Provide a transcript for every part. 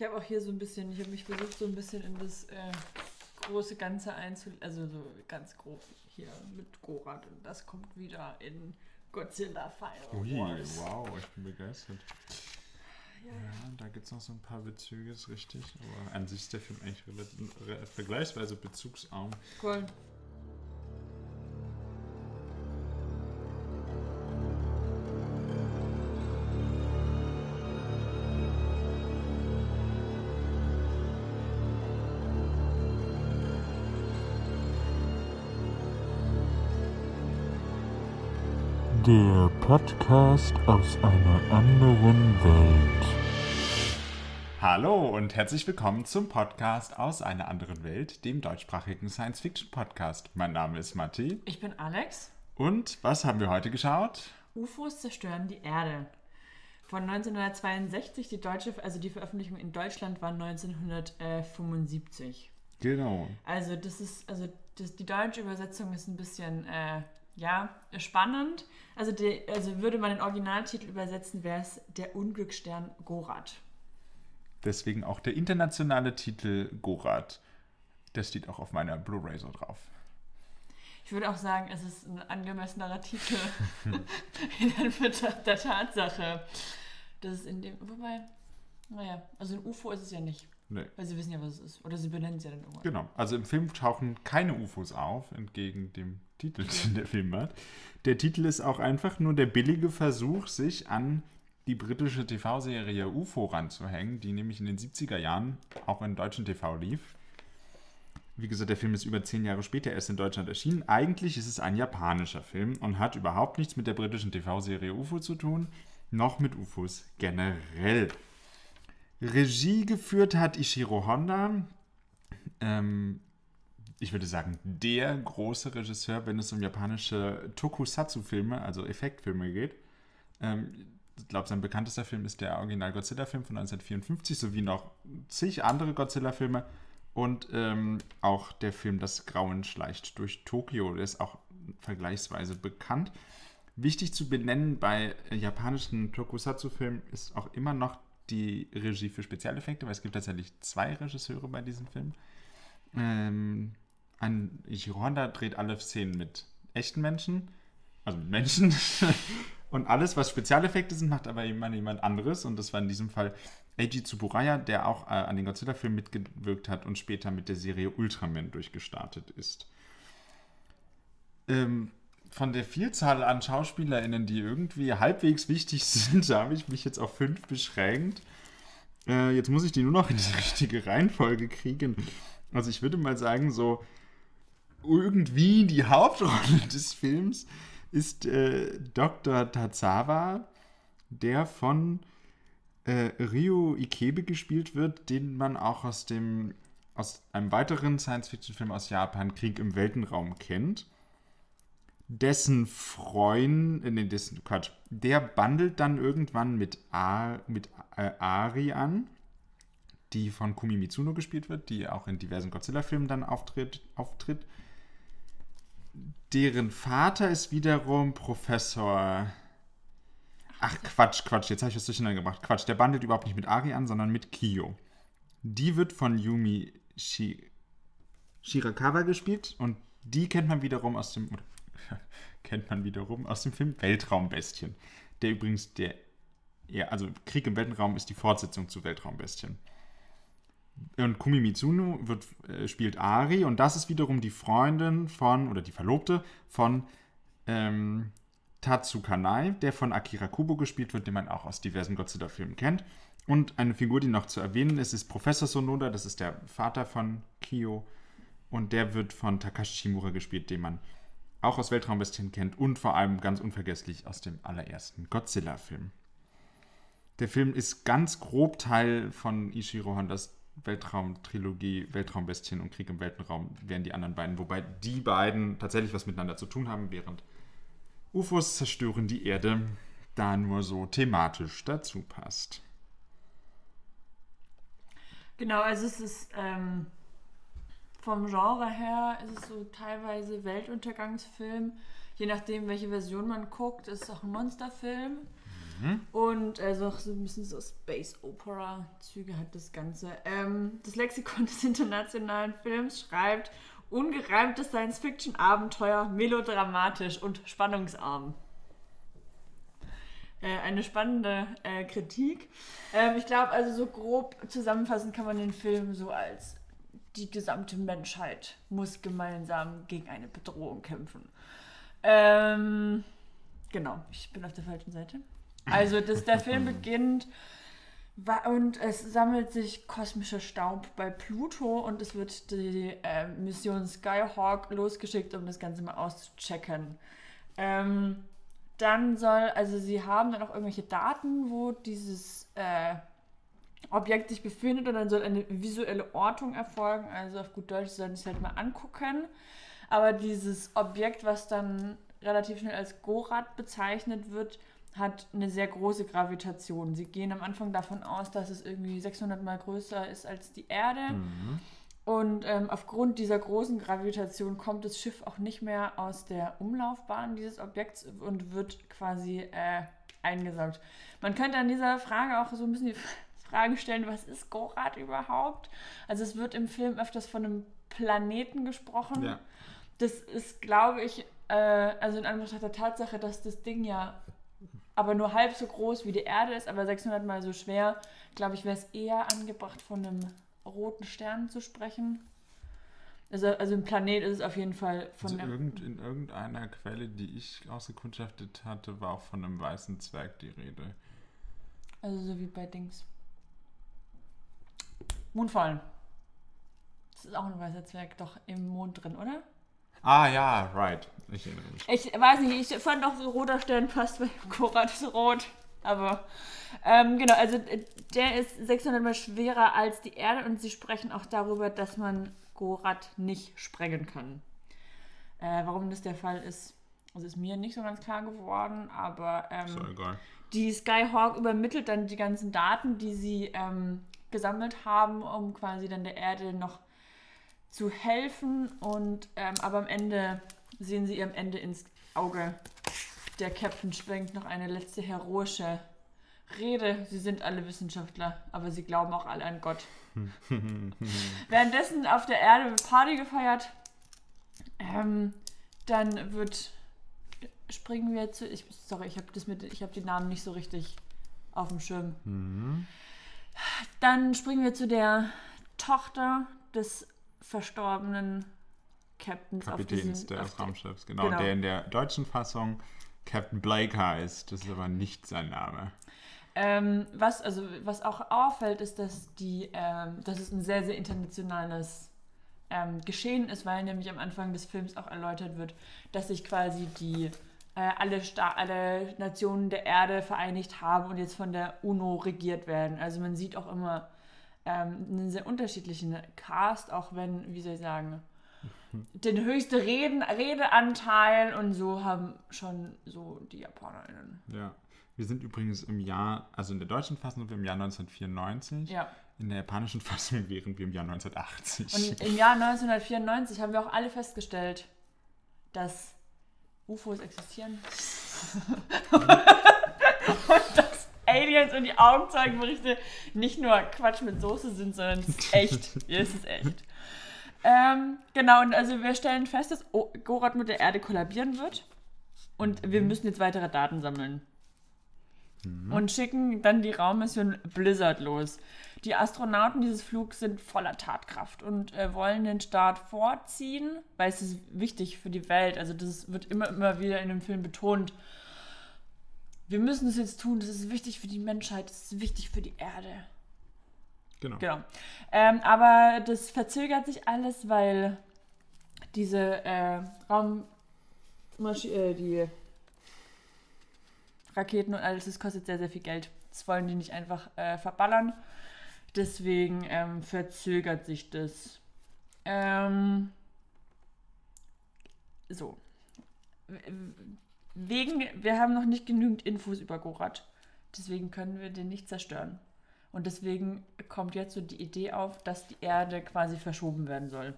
Ich habe auch hier so ein bisschen, ich habe mich versucht, so ein bisschen in das äh, große Ganze einzulegen, also so ganz grob hier mit Gorat und das kommt wieder in Godzilla Final Ui, Wars. wow, ich bin begeistert. Ja, da gibt es noch so ein paar Bezüge, ist richtig. Aber an sich ist der Film eigentlich relativ, re- vergleichsweise bezugsarm. Cool. Podcast aus einer anderen Welt. Hallo und herzlich willkommen zum Podcast aus einer anderen Welt, dem deutschsprachigen Science-Fiction-Podcast. Mein Name ist Matti. Ich bin Alex. Und was haben wir heute geschaut? UFOs zerstören die Erde. Von 1962, die deutsche, also die Veröffentlichung in Deutschland war 1975. Genau. Also das ist, also das, die deutsche Übersetzung ist ein bisschen, äh, ja, spannend. Also, die, also würde man den Originaltitel übersetzen, wäre es der Unglücksstern Gorat. Deswegen auch der internationale Titel Gorat. Das steht auch auf meiner Blu-ray so drauf. Ich würde auch sagen, es ist ein angemessenerer Titel in Anbetracht der Tatsache, dass es in dem, wobei, naja, also ein UFO ist es ja nicht, Nee. weil sie wissen ja, was es ist. Oder sie benennen es ja dann irgendwann. Genau. Also im Film tauchen keine UFOs auf, entgegen dem Titel, den der Film hat. Der Titel ist auch einfach nur der billige Versuch, sich an die britische TV-Serie UFO ranzuhängen, die nämlich in den 70er Jahren auch in deutschen TV lief. Wie gesagt, der Film ist über zehn Jahre später erst in Deutschland erschienen. Eigentlich ist es ein japanischer Film und hat überhaupt nichts mit der britischen TV-Serie UFO zu tun, noch mit UFOs generell. Regie geführt hat Ishiro Honda, ähm, ich würde sagen, der große Regisseur, wenn es um japanische Tokusatsu-Filme, also Effektfilme geht. Ähm, ich glaube, sein bekanntester Film ist der Original-Godzilla-Film von 1954, sowie noch zig andere Godzilla-Filme. Und ähm, auch der Film Das Grauen schleicht durch Tokio, der ist auch vergleichsweise bekannt. Wichtig zu benennen bei japanischen Tokusatsu-Filmen ist auch immer noch die Regie für Spezialeffekte, weil es gibt tatsächlich zwei Regisseure bei diesem Film. Ähm, ein Ichiro Honda dreht alle Szenen mit echten Menschen, also mit Menschen. und alles, was Spezialeffekte sind, macht aber immer jemand anderes. Und das war in diesem Fall Eiji Tsuburaya, der auch äh, an den Godzilla-Filmen mitgewirkt hat und später mit der Serie Ultraman durchgestartet ist. Ähm, von der Vielzahl an SchauspielerInnen, die irgendwie halbwegs wichtig sind, habe ich mich jetzt auf fünf beschränkt. Äh, jetzt muss ich die nur noch in die richtige Reihenfolge kriegen. Also ich würde mal sagen, so irgendwie die Hauptrolle des Films ist äh, Dr. Tazawa, der von äh, Ryo Ikebe gespielt wird, den man auch aus dem aus einem weiteren Science-Fiction-Film aus Japan, Krieg im Weltenraum, kennt. Dessen Freund, äh, nee, dessen, Quatsch, der bandelt dann irgendwann mit, A, mit äh, Ari an, die von Kumi Mitsuno gespielt wird, die auch in diversen Godzilla-Filmen dann auftritt, auftritt. Deren Vater ist wiederum Professor. Ach Quatsch, Quatsch, jetzt habe ich was durcheinander gebracht. Quatsch, der bandelt überhaupt nicht mit Ari an, sondern mit Kiyo. Die wird von Yumi Shi Shirakawa gespielt und die kennt man wiederum aus dem kennt man wiederum aus dem Film Weltraumbestien. Der übrigens der ja, also Krieg im Weltraum ist die Fortsetzung zu Weltraumbestien. Und Kumi Mitsuno wird, äh, spielt Ari und das ist wiederum die Freundin von, oder die Verlobte von ähm, Tatsu Kanai, der von Akira Kubo gespielt wird, den man auch aus diversen Godzilla-Filmen kennt. Und eine Figur, die noch zu erwähnen ist, ist Professor Sonoda, das ist der Vater von Kyo. Und der wird von Takashi Shimura gespielt, den man auch aus Weltraumbestien kennt und vor allem ganz unvergesslich aus dem allerersten Godzilla-Film. Der Film ist ganz grob Teil von Ishiro Hondas Weltraumtrilogie, Weltraumbestien und Krieg im Weltenraum wären die anderen beiden, wobei die beiden tatsächlich was miteinander zu tun haben, während UFOs zerstören die Erde da nur so thematisch dazu passt. Genau, also es ist ähm, vom Genre her ist es so teilweise Weltuntergangsfilm. Je nachdem, welche Version man guckt, ist es auch ein Monsterfilm. Und also so ein bisschen so Space Opera Züge hat das Ganze. Ähm, das Lexikon des internationalen Films schreibt ungereimtes Science-Fiction-Abenteuer, melodramatisch und spannungsarm. Äh, eine spannende äh, Kritik. Ähm, ich glaube, also so grob zusammenfassend kann man den Film so als die gesamte Menschheit muss gemeinsam gegen eine Bedrohung kämpfen. Ähm, genau, ich bin auf der falschen Seite. Also, dass der Film beginnt wa- und es sammelt sich kosmischer Staub bei Pluto und es wird die äh, Mission Skyhawk losgeschickt, um das Ganze mal auszuchecken. Ähm, dann soll, also sie haben dann auch irgendwelche Daten, wo dieses äh, Objekt sich befindet und dann soll eine visuelle Ortung erfolgen. Also auf gut Deutsch sollen sie es halt mal angucken. Aber dieses Objekt, was dann relativ schnell als Gorat bezeichnet wird, hat eine sehr große Gravitation. Sie gehen am Anfang davon aus, dass es irgendwie 600 mal größer ist als die Erde. Und ähm, aufgrund dieser großen Gravitation kommt das Schiff auch nicht mehr aus der Umlaufbahn dieses Objekts und wird quasi äh, eingesaugt. Man könnte an dieser Frage auch so ein bisschen die Frage stellen, was ist Gorat überhaupt? Also es wird im Film öfters von einem Planeten gesprochen. Ja. Das ist, glaube ich, äh, also in Anbetracht der Tatsache, dass das Ding ja aber nur halb so groß wie die Erde ist, aber 600 mal so schwer, glaube ich, wäre es eher angebracht, von einem roten Stern zu sprechen. Also, also ein Planet ist es auf jeden Fall von Also irgend, in irgendeiner Quelle, die ich ausgekundschaftet hatte, war auch von einem weißen Zwerg die Rede. Also so wie bei Dings. Moonfall. Das ist auch ein weißer Zwerg, doch im Mond drin, oder? Ah ja, right. Ich erinnere mich. Ich weiß nicht, ich fand auch so roter Stern passt, weil Korat ist rot. Aber ähm, genau, also äh, der ist 600 mal schwerer als die Erde und sie sprechen auch darüber, dass man Gorat nicht sprengen kann. Äh, warum das der Fall ist, also ist mir nicht so ganz klar geworden, aber ähm, die Skyhawk übermittelt dann die ganzen Daten, die sie ähm, gesammelt haben, um quasi dann der Erde noch zu helfen. Und ähm, aber am Ende sehen sie ihrem Ende ins Auge. Der Captain schwenkt noch eine letzte heroische Rede. Sie sind alle Wissenschaftler, aber sie glauben auch alle an Gott. Währenddessen auf der Erde wird Party gefeiert. Ähm, dann wird springen wir zu. Ich, sorry, ich habe das mit, ich habe die Namen nicht so richtig auf dem Schirm. Dann springen wir zu der Tochter des verstorbenen Captains Kapitäns diesen, des Raumschiffs, genau, genau. Der in der deutschen Fassung Captain Blake heißt. Das ist aber nicht sein Name. Ähm, was, also, was auch auffällt, ist, dass, die, ähm, dass es ein sehr, sehr internationales ähm, Geschehen ist, weil nämlich am Anfang des Films auch erläutert wird, dass sich quasi die äh, alle, Sta alle Nationen der Erde vereinigt haben und jetzt von der UNO regiert werden. Also man sieht auch immer ähm, einen sehr unterschiedlichen Cast, auch wenn, wie soll ich sagen, den höchsten Reden, Redeanteil und so haben schon so die JapanerInnen. Ja. Wir sind übrigens im Jahr, also in der deutschen Fassung sind wir im Jahr 1994. Ja. In der japanischen Fassung wären wir im Jahr 1980. Und im Jahr 1994 haben wir auch alle festgestellt, dass UFOs existieren. und Aliens und die Augenzeugenberichte nicht nur Quatsch mit Soße sind, sondern es ist echt. Ja, es ist echt. Ähm, genau, und also wir stellen fest, dass O- Gorat mit der Erde kollabieren wird. Und wir müssen jetzt weitere Daten sammeln. Und schicken dann die Raummission Blizzard los. Die Astronauten dieses Flugs sind voller Tatkraft und äh, wollen den Start vorziehen, weil es ist wichtig für die Welt. Also das wird immer, immer wieder in dem Film betont. Wir müssen es jetzt tun, das ist wichtig für die Menschheit, das ist wichtig für die Erde. genau. Genau. Ähm, aber das verzögert sich alles, weil diese äh, Raummaschine, äh, die Raketen und alles, das kostet sehr, sehr viel Geld. Das wollen die nicht einfach äh, verballern. Deswegen ähm, verzögert sich das. Ähm, so. Wegen, wir haben noch nicht genügend Infos über Gorat. Deswegen können wir den nicht zerstören. Und deswegen kommt jetzt so die Idee auf, dass die Erde quasi verschoben werden soll.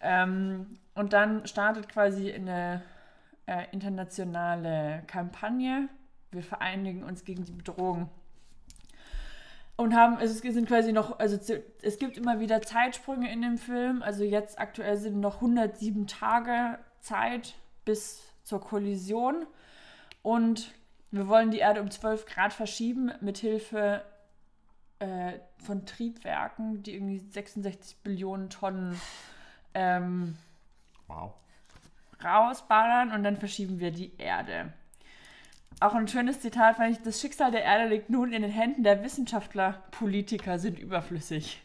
Ähm, und dann startet quasi eine äh, internationale Kampagne wir vereinigen uns gegen die Bedrohung. Und haben, also es sind quasi noch, also es gibt immer wieder Zeitsprünge in dem Film. Also jetzt aktuell sind noch 107 Tage Zeit bis zur Kollision. Und wir wollen die Erde um 12 Grad verschieben, mithilfe äh, von Triebwerken, die irgendwie 66 Billionen Tonnen ähm, Wow. rausballern und dann verschieben wir die Erde. Auch ein schönes Zitat fand ich, das Schicksal der Erde liegt nun in den Händen der Wissenschaftler, Politiker sind überflüssig.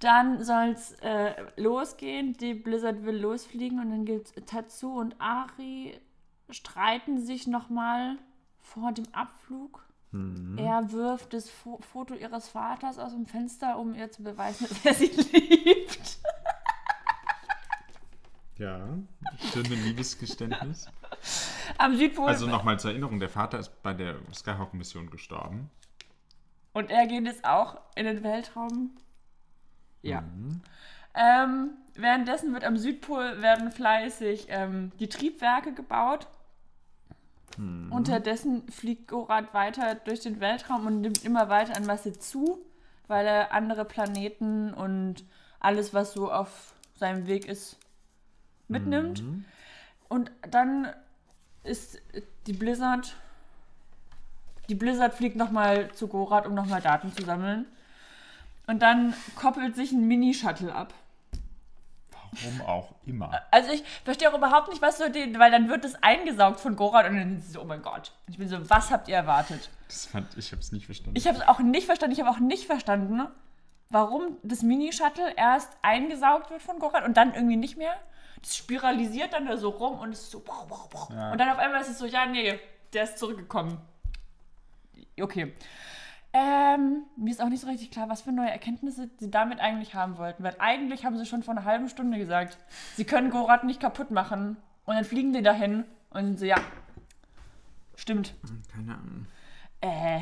Dann soll es äh, losgehen, die Blizzard will losfliegen und dann gibt Tatsu und Ari streiten sich nochmal vor dem Abflug. Er wirft das Fo Foto ihres Vaters aus dem Fenster, um ihr zu beweisen, dass er sie liebt. Ja, schöne Liebesgeständnis. Am Südpol. Also nochmal zur Erinnerung, der Vater ist bei der Skyhawk-Mission gestorben. Und er geht jetzt auch in den Weltraum. Ja. Ähm, währenddessen wird am Südpol werden fleißig ähm, die Triebwerke gebaut. Unterdessen fliegt Gorat weiter durch den Weltraum und nimmt immer weiter an Masse zu, weil er andere Planeten und alles, was so auf seinem Weg ist, mitnimmt. Und dann ist die Blizzard. Die Blizzard fliegt nochmal zu Gorat, um nochmal Daten zu sammeln. Und dann koppelt sich ein Mini-Shuttle ab. Warum auch immer. Also ich verstehe auch überhaupt nicht, was so den, weil dann wird es eingesaugt von Gorat und dann sind sie so, oh mein Gott. Und ich bin so, was habt ihr erwartet? Das fand ich, hab's nicht verstanden. Ich habe es auch nicht verstanden. Ich habe auch nicht verstanden, warum das Mini-Shuttle erst eingesaugt wird von Gorat und dann irgendwie nicht mehr. Das spiralisiert dann da so rum und es ist so. Ja. Und dann auf einmal ist es so, ja, nee, der ist zurückgekommen. Okay. Ähm, mir ist auch nicht so richtig klar, was für neue Erkenntnisse sie damit eigentlich haben wollten. Weil eigentlich haben sie schon vor einer halben Stunde gesagt, sie können Gorat nicht kaputt machen. Und dann fliegen die dahin und sind so, ja, stimmt. Keine Ahnung. Äh,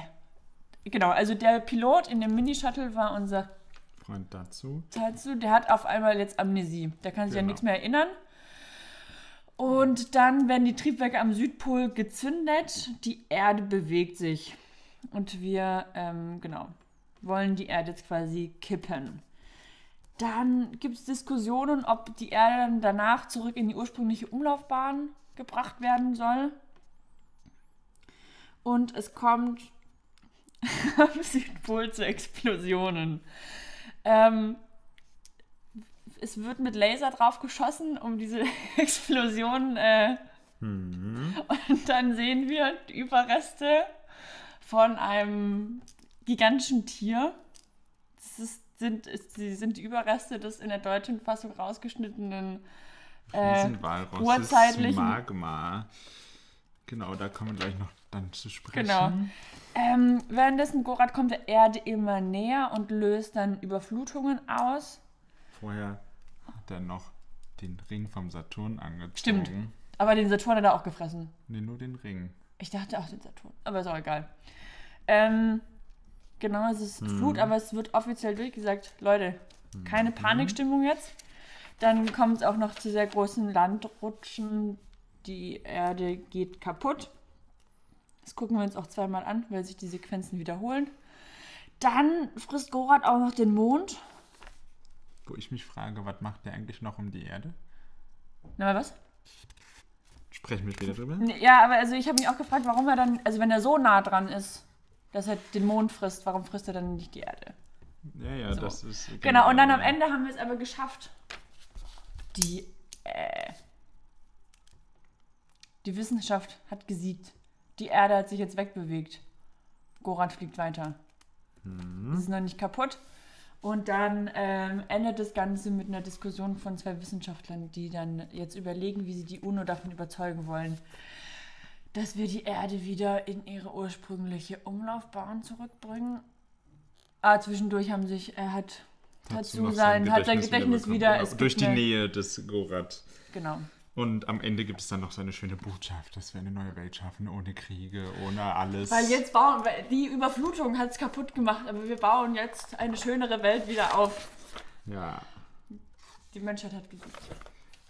genau, also der Pilot in dem Mini-Shuttle war unser Freund dazu. Tatsu, der hat auf einmal jetzt Amnesie. Der kann sich an Genau. nichts mehr erinnern. Und dann werden die Triebwerke am Südpol gezündet. Die Erde bewegt sich. Und wir, ähm, genau, wollen die Erde jetzt quasi kippen. Dann gibt es Diskussionen, ob die Erde dann danach zurück in die ursprüngliche Umlaufbahn gebracht werden soll. Und es kommt am Südpol zu Explosionen. Ähm, es wird mit Laser drauf geschossen, um diese Explosion. Äh, Und dann sehen wir die Überreste von einem gigantischen Tier. Das ist, sind, ist, sie sind die Überreste des in der deutschen Fassung rausgeschnittenen äh, urzeitlichen- Magma. Genau, da kommen wir gleich noch dann zu sprechen. Genau. Ähm, währenddessen Gorat kommt der Erde immer näher und löst dann Überflutungen aus. Vorher hat er noch den Ring vom Saturn angezogen. Stimmt. Aber den Saturn hat er auch gefressen. Nee, nur den Ring. Ich dachte auch den Saturn, aber ist auch egal. Ähm, genau, es ist Flut, aber es wird offiziell durchgesagt, Leute, keine Panikstimmung jetzt. Dann kommt es auch noch zu sehr großen Landrutschen. Die Erde geht kaputt. Das gucken wir uns auch zweimal an, weil sich die Sequenzen wiederholen. Dann frisst Gorat auch noch den Mond. Wo ich mich frage, was macht der eigentlich noch um die Erde? Na, was? Sprechen wir später drüber. Ja, aber also ich habe mich auch gefragt, warum er dann, also wenn er so nah dran ist, dass er den Mond frisst, warum frisst er dann nicht die Erde? Ja, ja, So. das ist. Genau, und dann am ja. Ende haben wir es aber geschafft. Die, äh, die Wissenschaft hat gesiegt. Die Erde hat sich jetzt wegbewegt. Goran fliegt weiter. Es ist noch nicht kaputt. Und dann ähm, endet das Ganze mit einer Diskussion von zwei Wissenschaftlern, die dann jetzt überlegen, wie sie die UNO davon überzeugen wollen, dass wir die Erde wieder in ihre ursprüngliche Umlaufbahn zurückbringen. Ah, zwischendurch haben sich, er hat Dazu sein, hat sein Gedächtnis wieder. es Durch die eine- Nähe des Gorat. Genau. Und am Ende gibt es dann noch so eine schöne Botschaft, dass wir eine neue Welt schaffen, ohne Kriege, ohne alles. Weil jetzt bauen, weil die Überflutung hat es kaputt gemacht, aber wir bauen jetzt eine schönere Welt wieder auf. Ja. Die Menschheit hat gesiegt.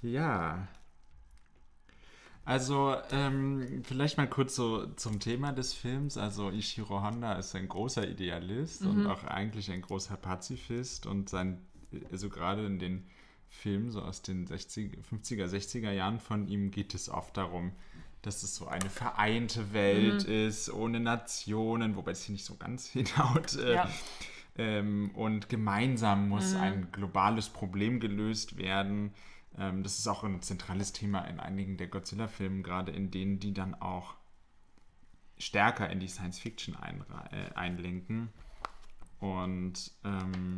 Ja. Also, ähm, vielleicht mal kurz so zum Thema des Films. Also, Ishiro Honda ist ein großer Idealist Mhm. und auch eigentlich ein großer Pazifist und sein, also gerade in den Filmen so aus den 60, 50er, 60er Jahren von ihm geht es oft darum, dass es so eine vereinte Welt Mhm. ist, ohne Nationen, wobei es hier nicht so ganz hinhaut. Äh, Ja. ähm, und gemeinsam muss Mhm. ein globales Problem gelöst werden. Ähm, das ist auch ein zentrales Thema in einigen der Godzilla-Filmen, gerade in denen die dann auch stärker in die Science-Fiction einra- äh, einlenken. Und ähm,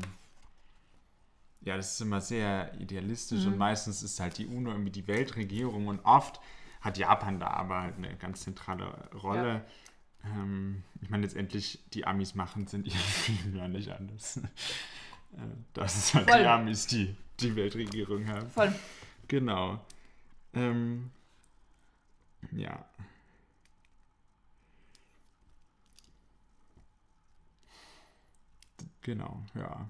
ja, das ist immer sehr idealistisch Mhm. und meistens ist halt die UNO irgendwie die Weltregierung und oft hat Japan da aber halt eine ganz zentrale Rolle. Ähm, ich meine, letztendlich, die Amis machen es in Filmen ja nicht anders. äh, das ist halt Voll. die Amis, die die Weltregierung haben. Voll. Genau. Ähm, ja. Genau, ja.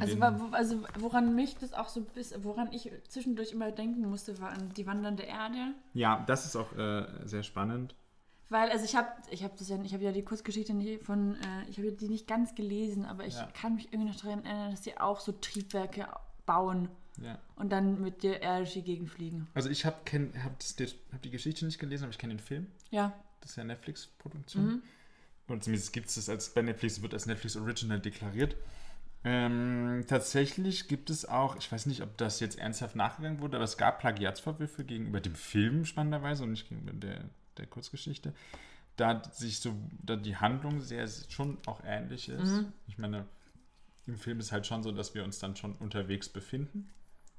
Also, also woran mich das auch so bis, woran ich zwischendurch immer denken musste, war an die wandernde Erde. ja, das ist auch äh, sehr spannend. Weil, also ich habe ich hab das ja, ich habe ja die Kurzgeschichte nicht von, äh, ich habe die nicht ganz gelesen, aber ich Ja. kann mich irgendwie noch daran erinnern, dass die auch so Triebwerke bauen Ja. und dann mit der Erde durch die Gegend fliegen. Also ich habe hab hab die Geschichte nicht gelesen, aber ich kenne den Film. Ja. Das ist ja Netflix-Produktion. Mhm. Und zumindest gibt es das als bei Netflix, wird als Netflix Original deklariert. Ähm, tatsächlich gibt es auch, ich weiß nicht, ob das jetzt ernsthaft nachgegangen wurde, aber es gab Plagiatsvorwürfe gegenüber dem Film spannenderweise und nicht gegenüber der, der Kurzgeschichte. Da sich so, da die Handlung sehr schon auch ähnlich ist. Mhm. Ich meine, im Film ist halt schon so, dass wir uns dann schon unterwegs befinden.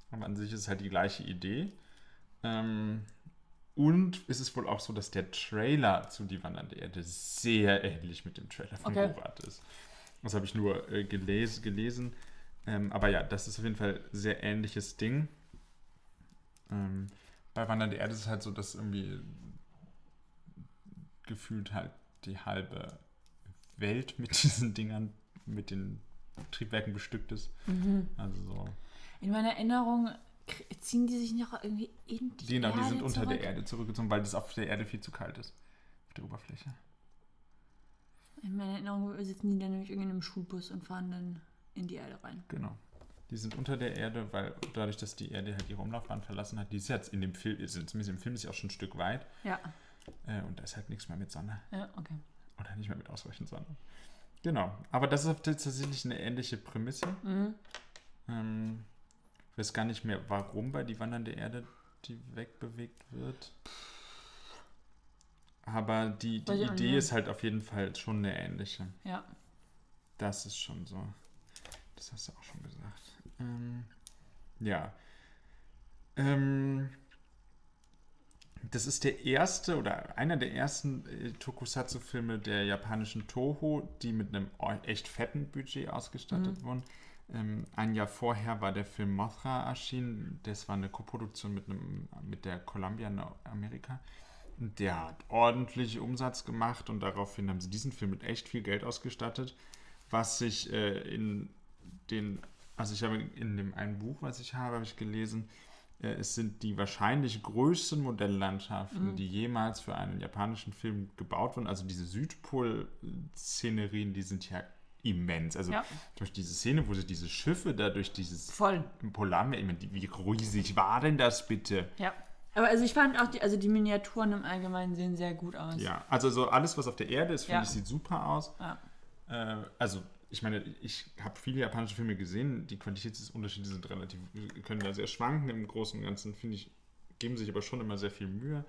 Aber an sich ist es halt die gleiche Idee. Ähm, und es ist wohl auch so, dass der Trailer zu Die Wandernde Erde sehr ähnlich mit dem Trailer von Okay. Borat ist. Das habe ich nur äh, geles gelesen. Ähm, aber ja, das ist auf jeden Fall ein sehr ähnliches Ding. Ähm, bei Wandernde Erde ist es halt so, dass irgendwie gefühlt halt die halbe Welt mit diesen Dingern, mit den Triebwerken bestückt ist. Mhm. Also so. In meiner Erinnerung ziehen die sich noch irgendwie in die Genau, Erde die sind unter zurück. der Erde zurückgezogen, weil das auf der Erde viel zu kalt ist. Auf der Oberfläche. In meiner Erinnerung sitzen die dann nämlich irgendwie in einem Schulbus und fahren dann in die Erde rein. Genau. Die sind unter der Erde, weil dadurch, dass die Erde halt ihre Umlaufbahn verlassen hat, die ist jetzt in dem Film, ist, zumindest im Film ist sie auch schon ein Stück weit. Ja. Äh, und da ist halt nichts mehr mit Sonne. Ja, okay. Oder nicht mehr mit ausreichend Sonne. Genau. Aber das ist tatsächlich eine ähnliche Prämisse. Mhm. Ähm, ich weiß gar nicht mehr, warum bei die wandernde Erde die wegbewegt wird. Aber die, die Idee ist halt auf jeden Fall schon eine ähnliche. Ja. Das ist schon so. Das hast du auch schon gesagt. Ähm, ja. Ähm, das ist der erste oder einer der ersten äh, Tokusatsu-Filme der japanischen Toho, die mit einem echt fetten Budget ausgestattet wurden. Ähm, ein Jahr vorher war der Film Mothra erschienen. Das war eine Koproduktion mit, einem, mit der Columbia in Amerika. Der hat ordentlich Umsatz gemacht und daraufhin haben sie diesen Film mit echt viel Geld ausgestattet, was sich äh, in den, also ich habe in dem einen Buch, was ich habe, habe ich gelesen, äh, es sind die wahrscheinlich größten Modelllandschaften, die jemals für einen japanischen Film gebaut wurden. Also diese Südpol-Szenerien, die sind ja immens. Also Ja. durch diese Szene, wo sie diese Schiffe da durch dieses Voll. Polarmeer, ich meine, wie riesig war denn das bitte? Ja. Aber also ich fand auch, die, also die Miniaturen im Allgemeinen sehen sehr gut aus. Ja, also so alles, was auf der Erde ist, finde Ja. ich, sieht super aus. Ja. Äh, also, ich meine, ich habe viele japanische Filme gesehen, die Qualitätsunterschiede sind relativ, können da sehr schwanken. Im Großen und Ganzen, finde ich, geben sich aber schon immer sehr viel Mühe.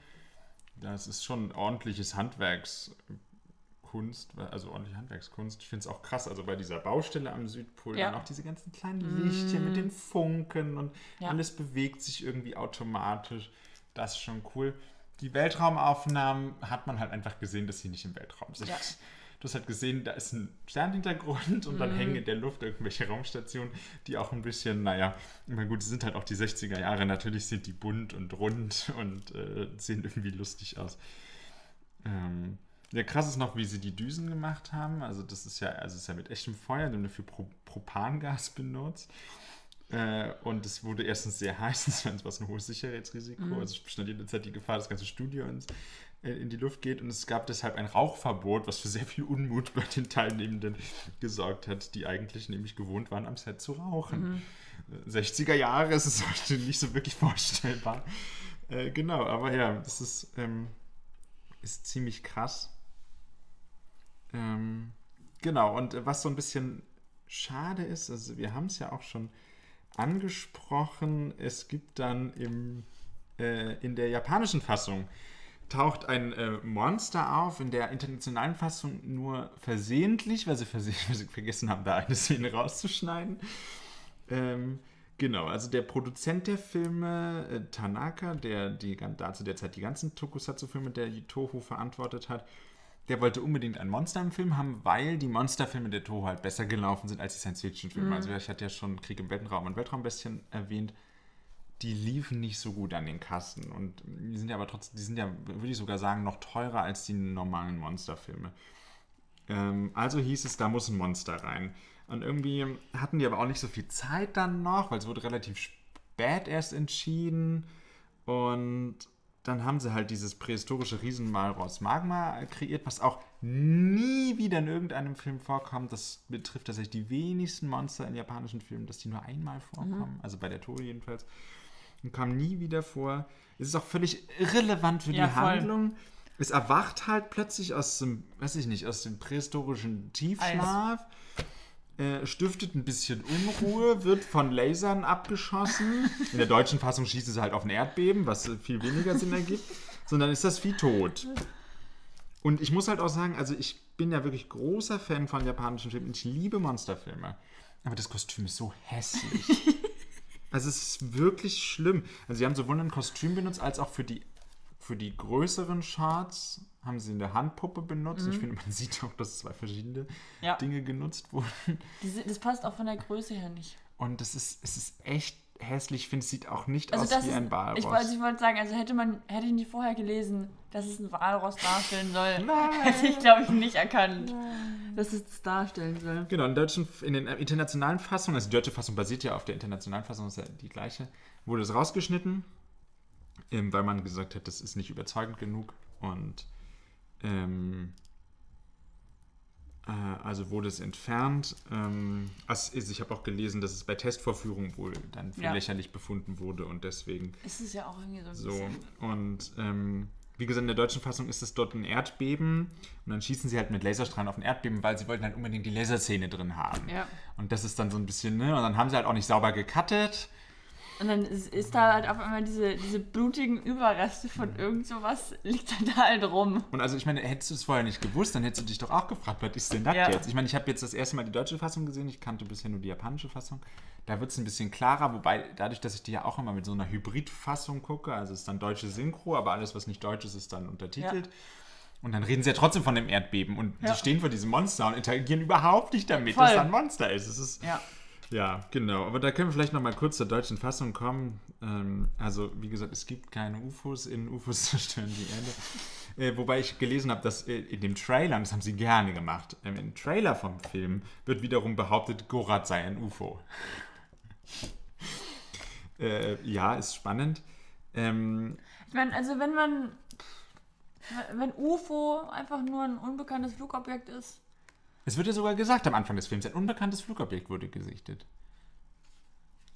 Das ist schon ordentliches Handwerkskunst, also ordentliche Handwerkskunst. Ich finde es auch krass, also bei dieser Baustelle am Südpol, Ja. dann auch diese ganzen kleinen Lichtchen mit den Funken und Ja. alles bewegt sich irgendwie automatisch. Das ist schon cool. Die Weltraumaufnahmen hat man halt einfach gesehen, dass sie nicht im Weltraum sind. Ja. Du hast halt gesehen, da ist ein Sternhintergrund und dann hängen in der Luft irgendwelche Raumstationen, die auch ein bisschen, naja, immer gut, sind halt auch die 60er Jahre. Natürlich sind die bunt und rund und äh, sehen irgendwie lustig aus. Ähm, ja, krass ist noch, wie sie die Düsen gemacht haben. Also, das ist ja, also ist ja mit echtem Feuer, die haben dafür Pro Propangas benutzt. Äh, und es wurde erstens sehr heiß, es war ein hohes Sicherheitsrisiko. Mhm. Also es bestand jederzeit die Gefahr, das ganze Studio ins, äh, in die Luft geht. Und es gab deshalb ein Rauchverbot, was für sehr viel Unmut bei den Teilnehmenden gesorgt hat, die eigentlich nämlich gewohnt waren, am Set zu rauchen. Äh, 60er Jahre ist es heute nicht so wirklich vorstellbar. Äh, genau, aber ja, das ist, ähm, ist ziemlich krass. Ähm, genau, und äh, was so ein bisschen schade ist, also wir haben es ja auch schon angesprochen, es gibt dann im, äh, in der japanischen Fassung taucht ein äh, Monster auf, in der internationalen Fassung nur versehentlich, weil sie, verse weil sie vergessen haben, da eine Szene rauszuschneiden. Ähm, genau, also der Produzent der Filme, äh, Tanaka, der die, da zu der Zeit die ganzen Tokusatsu-Filme der Toho verantwortet hat, der wollte unbedingt ein Monster im Film haben, weil die Monsterfilme der Toho halt besser gelaufen sind als die Science-Fiction-Filme. Also ich hatte ja schon Krieg im Weltraum und Weltraumbestien erwähnt. Die liefen nicht so gut an den Kassen und die sind ja aber trotzdem, die sind ja, würde ich sogar sagen, noch teurer als die normalen Monsterfilme. Ähm, also hieß es, da muss ein Monster rein. Und irgendwie hatten die aber auch nicht so viel Zeit dann noch, weil es wurde relativ spät erst entschieden. Und dann haben sie halt dieses prähistorische Riesenmalross Magma kreiert, was auch nie wieder in irgendeinem Film vorkommt. Das betrifft tatsächlich die wenigsten Monster in japanischen Filmen, dass die nur einmal vorkommen. Also bei der Toho jedenfalls. Und kam nie wieder vor. Es ist auch völlig irrelevant für Ja, die voll. Handlung. Es erwacht halt plötzlich aus dem, weiß ich nicht, aus dem prähistorischen Tiefschlaf. Äh, stiftet ein bisschen Unruhe, wird von Lasern abgeschossen. In der deutschen Fassung schießt es halt auf ein Erdbeben, was viel weniger Sinn ergibt. Sondern ist das Vieh tot. Und ich muss halt auch sagen, also ich bin ja wirklich großer Fan von japanischen Filmen. Ich liebe Monsterfilme. Aber das Kostüm ist so hässlich. also es ist wirklich schlimm. Also sie haben sowohl ein Kostüm benutzt, als auch für die, für die größeren Shots haben sie eine Handpuppe benutzt. Ich finde, man sieht auch, dass zwei verschiedene Mhm. Ja. Dinge genutzt wurden. Das passt auch von der Größe her nicht. Und das ist, es ist echt hässlich. Ich finde, es sieht auch nicht Also aus wie ist, ein Walross. ich wollte sagen, also hätte man hätte ich nicht vorher gelesen, dass es ein Walross darstellen soll, Nein. hätte ich glaube ich nicht erkannt, dass es das darstellen soll. Genau, in, deutschen, in den internationalen Fassungen, also die deutsche Fassung basiert ja auf der internationalen Fassung, ist ja die gleiche, wurde es rausgeschnitten, ähm, weil man gesagt hat, das ist nicht überzeugend genug und ähm, äh, also wurde es entfernt. Ähm, also ich habe auch gelesen, dass es bei Testvorführungen wohl dann für Ja. lächerlich befunden wurde und deswegen Es ist ja auch irgendwie so ein so. bisschen. Und ähm, wie gesagt, in der deutschen Fassung ist es dort ein Erdbeben und dann schießen sie halt mit Laserstrahlen auf ein Erdbeben, weil sie wollten halt unbedingt die Laserszene drin haben. Ja. Und das ist dann so ein bisschen, ne? Und dann haben sie halt auch nicht sauber gecuttet. Und dann ist, ist da halt auf einmal diese, diese blutigen Überreste von irgend sowas, liegt dann da halt rum. Und also ich meine, hättest du es vorher nicht gewusst, dann hättest du dich doch auch gefragt, was ist denn das Ja. jetzt? Ich meine, ich habe jetzt das erste Mal die deutsche Fassung gesehen, ich kannte bisher nur die japanische Fassung. Da wird es ein bisschen klarer, wobei dadurch, dass ich die ja auch immer mit so einer Hybridfassung gucke, also es ist dann deutsche Synchro, aber alles, was nicht deutsch ist, ist dann untertitelt. Und dann reden sie ja trotzdem von dem Erdbeben und Ja. die stehen vor diesem Monster und interagieren überhaupt nicht damit, Voll. dass da ein Monster ist. Es ist Ja. Ja, genau. Aber da können wir vielleicht noch mal kurz zur deutschen Fassung kommen. Ähm, also, wie gesagt, es gibt keine UFOs. In UFOs zerstören die Erde. Äh, wobei ich gelesen habe, dass äh, in dem Trailer, das haben sie gerne gemacht, ähm, im Trailer vom Film wird wiederum behauptet, Gorat sei ein UFO. äh, ja, ist spannend. Ähm, Ich meine, also wenn man. Wenn UFO einfach nur ein unbekanntes Flugobjekt ist. Es wird ja sogar gesagt am Anfang des Films, ein unbekanntes Flugobjekt wurde gesichtet.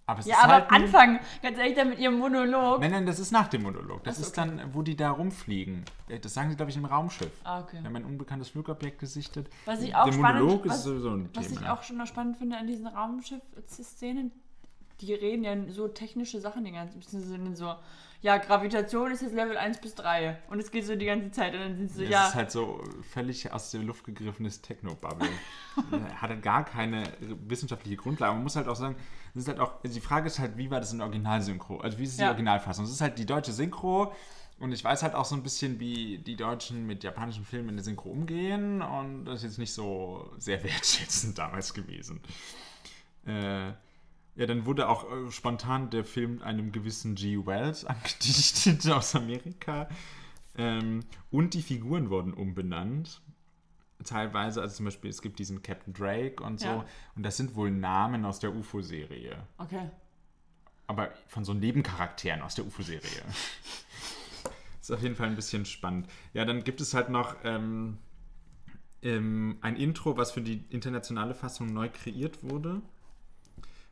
Aber es Ja, ist aber halt am Anfang, ganz ehrlich, da mit ihrem Monolog. Nein, nein, das ist nach dem Monolog. Das Ach so, ist dann, wo die da rumfliegen. Äh, Das sagen sie, glaube ich, im Raumschiff. Ah, okay. Wir haben ein unbekanntes Flugobjekt gesichtet. Was ich auch Der spannend, Monolog ist was, sowieso ein was Thema. ich auch schon noch spannend finde an diesen Raumschiff-Szenen, die reden ja so technische Sachen die ganze Zeit. sind so, ja, Gravitation ist jetzt Level 1 bis 3 und es geht so die ganze Zeit und dann sind sie so, Das ja, ist halt so völlig aus der Luft gegriffenes Techno-Bubble. Hat halt gar keine wissenschaftliche Grundlage. Man muss halt auch sagen, es ist halt auch, also die Frage ist halt, wie war das in Originalsynchro? Also wie ist die Ja. Originalfassung? Es ist halt die deutsche Synchro und ich weiß halt auch so ein bisschen, wie die Deutschen mit japanischen Filmen in der Synchro umgehen und das ist jetzt nicht so sehr wertschätzend damals gewesen. Äh, ja, dann wurde auch äh, spontan der Film einem gewissen G. Wells angedichtet aus Amerika. Ähm, und die Figuren wurden umbenannt. Teilweise, also zum Beispiel, es gibt diesen Captain Drake und so. Ja. Und das sind wohl Namen aus der UFO-Serie. okay. aber von so Nebencharakteren aus der UFO-Serie. ist auf jeden Fall ein bisschen spannend. Ja, dann gibt es halt noch ähm, ähm, ein Intro, was für die internationale Fassung neu kreiert wurde.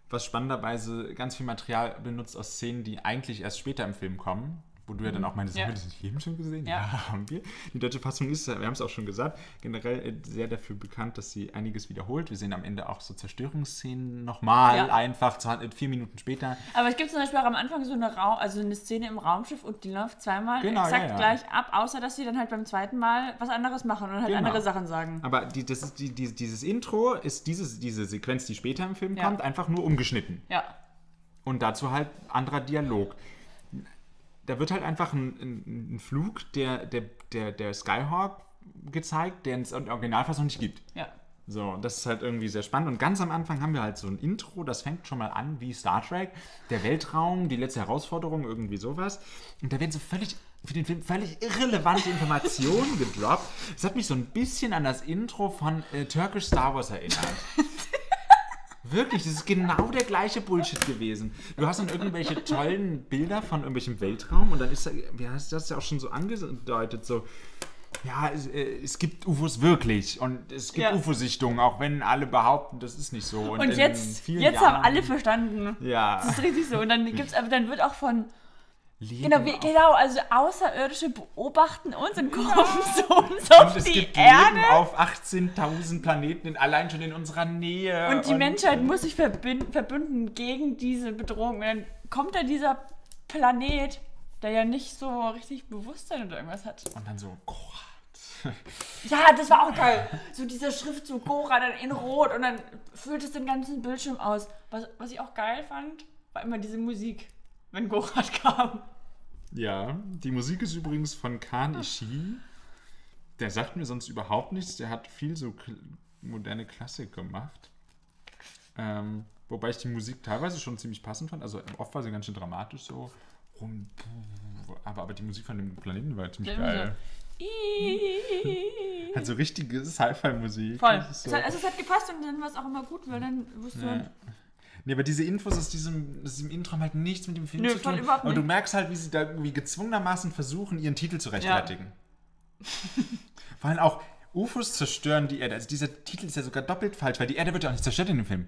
Was spannenderweise ganz viel Material benutzt aus Szenen, die eigentlich erst später im Film kommen. Wo du ja dann auch meinst, Ja. haben wir das nicht jedem schon gesehen? Ja. haben wir. Die deutsche Fassung ist, wir haben es auch schon gesagt, generell äh, sehr dafür bekannt, dass sie einiges wiederholt. Wir sehen am Ende auch so Zerstörungsszenen nochmal, Ja. einfach äh, vier Minuten später. Aber es gibt zum Beispiel auch am Anfang so eine, Raum, also eine Szene im Raumschiff und die läuft zweimal Genau, exakt ja, ja. gleich ab, außer dass sie dann halt beim zweiten Mal was anderes machen und halt Genau. andere Sachen sagen. Aber die, das ist die, die, dieses Intro ist dieses, diese Sequenz, die später im Film Ja. kommt, einfach nur umgeschnitten. Ja. Und dazu halt anderer Dialog. Da wird halt einfach ein, ein, ein Flug der, der, der, der Skyhawk gezeigt, der es in der Originalfassung nicht gibt. Ja. So, und das ist halt irgendwie sehr spannend. Und ganz am Anfang haben wir halt so ein Intro, das fängt schon mal an wie Star Trek, der Weltraum, die letzte Herausforderung, irgendwie sowas. Und da werden so völlig, für den Film völlig irrelevante Informationen gedroppt. Das hat mich so ein bisschen an das Intro von äh, Turkish Star Wars erinnert. Wirklich, das ist genau der gleiche Bullshit gewesen. Du hast dann irgendwelche tollen Bilder von irgendwelchem Weltraum und dann ist da, wie hast du das ja auch schon so angedeutet, so, ja, es, äh, es gibt UFOs wirklich und es gibt Ja. UFO-Sichtungen, auch wenn alle behaupten, das ist nicht so. Und in jetzt, jetzt haben Jahren- alle verstanden. Ja. Das ist richtig so. Und dann gibt's, aber dann wird auch von, Leben genau, auf- genau, also Außerirdische beobachten uns und kommen zu uns auf Und es die gibt Erde. Leben auf 18.000 Planeten, in, allein schon in unserer Nähe. Und die Menschheit muss sich verbünden, verbünden gegen diese Bedrohung. Und dann kommt da dieser Planet, der ja nicht so richtig Bewusstsein oder irgendwas hat. Und dann so, Gott. Ja, das war auch geil. So dieser Schriftzug Gora dann in Rot und dann füllt es den ganzen Bildschirm aus. Was, was ich auch geil fand, war immer diese Musik, wenn Gorat kam. Ja, die Musik ist übrigens von Kan Ishii. Der sagt mir sonst überhaupt nichts. Der hat viel so moderne Klassik gemacht. Ähm, wobei ich die Musik teilweise schon ziemlich passend fand. Also oft war sie ganz schön dramatisch so. Rum, aber, aber die Musik von dem Planeten war ziemlich geil. Hat so richtige Sci-Fi-Musik. Voll. Ist Es So. hat, also es hat gepasst und dann war es auch immer gut, weil dann wusste Ja. man, Nee, aber diese Infos aus diesem, aus diesem Intro haben halt nichts mit dem Film Nö, zu voll tun. Aber du nicht. merkst halt, wie sie da irgendwie gezwungenermaßen versuchen, ihren Titel zu rechtfertigen. Vor allem auch UFOs zerstören die Erde. Also dieser Titel ist ja sogar doppelt falsch, weil die Erde wird ja auch nicht zerstört in dem Film.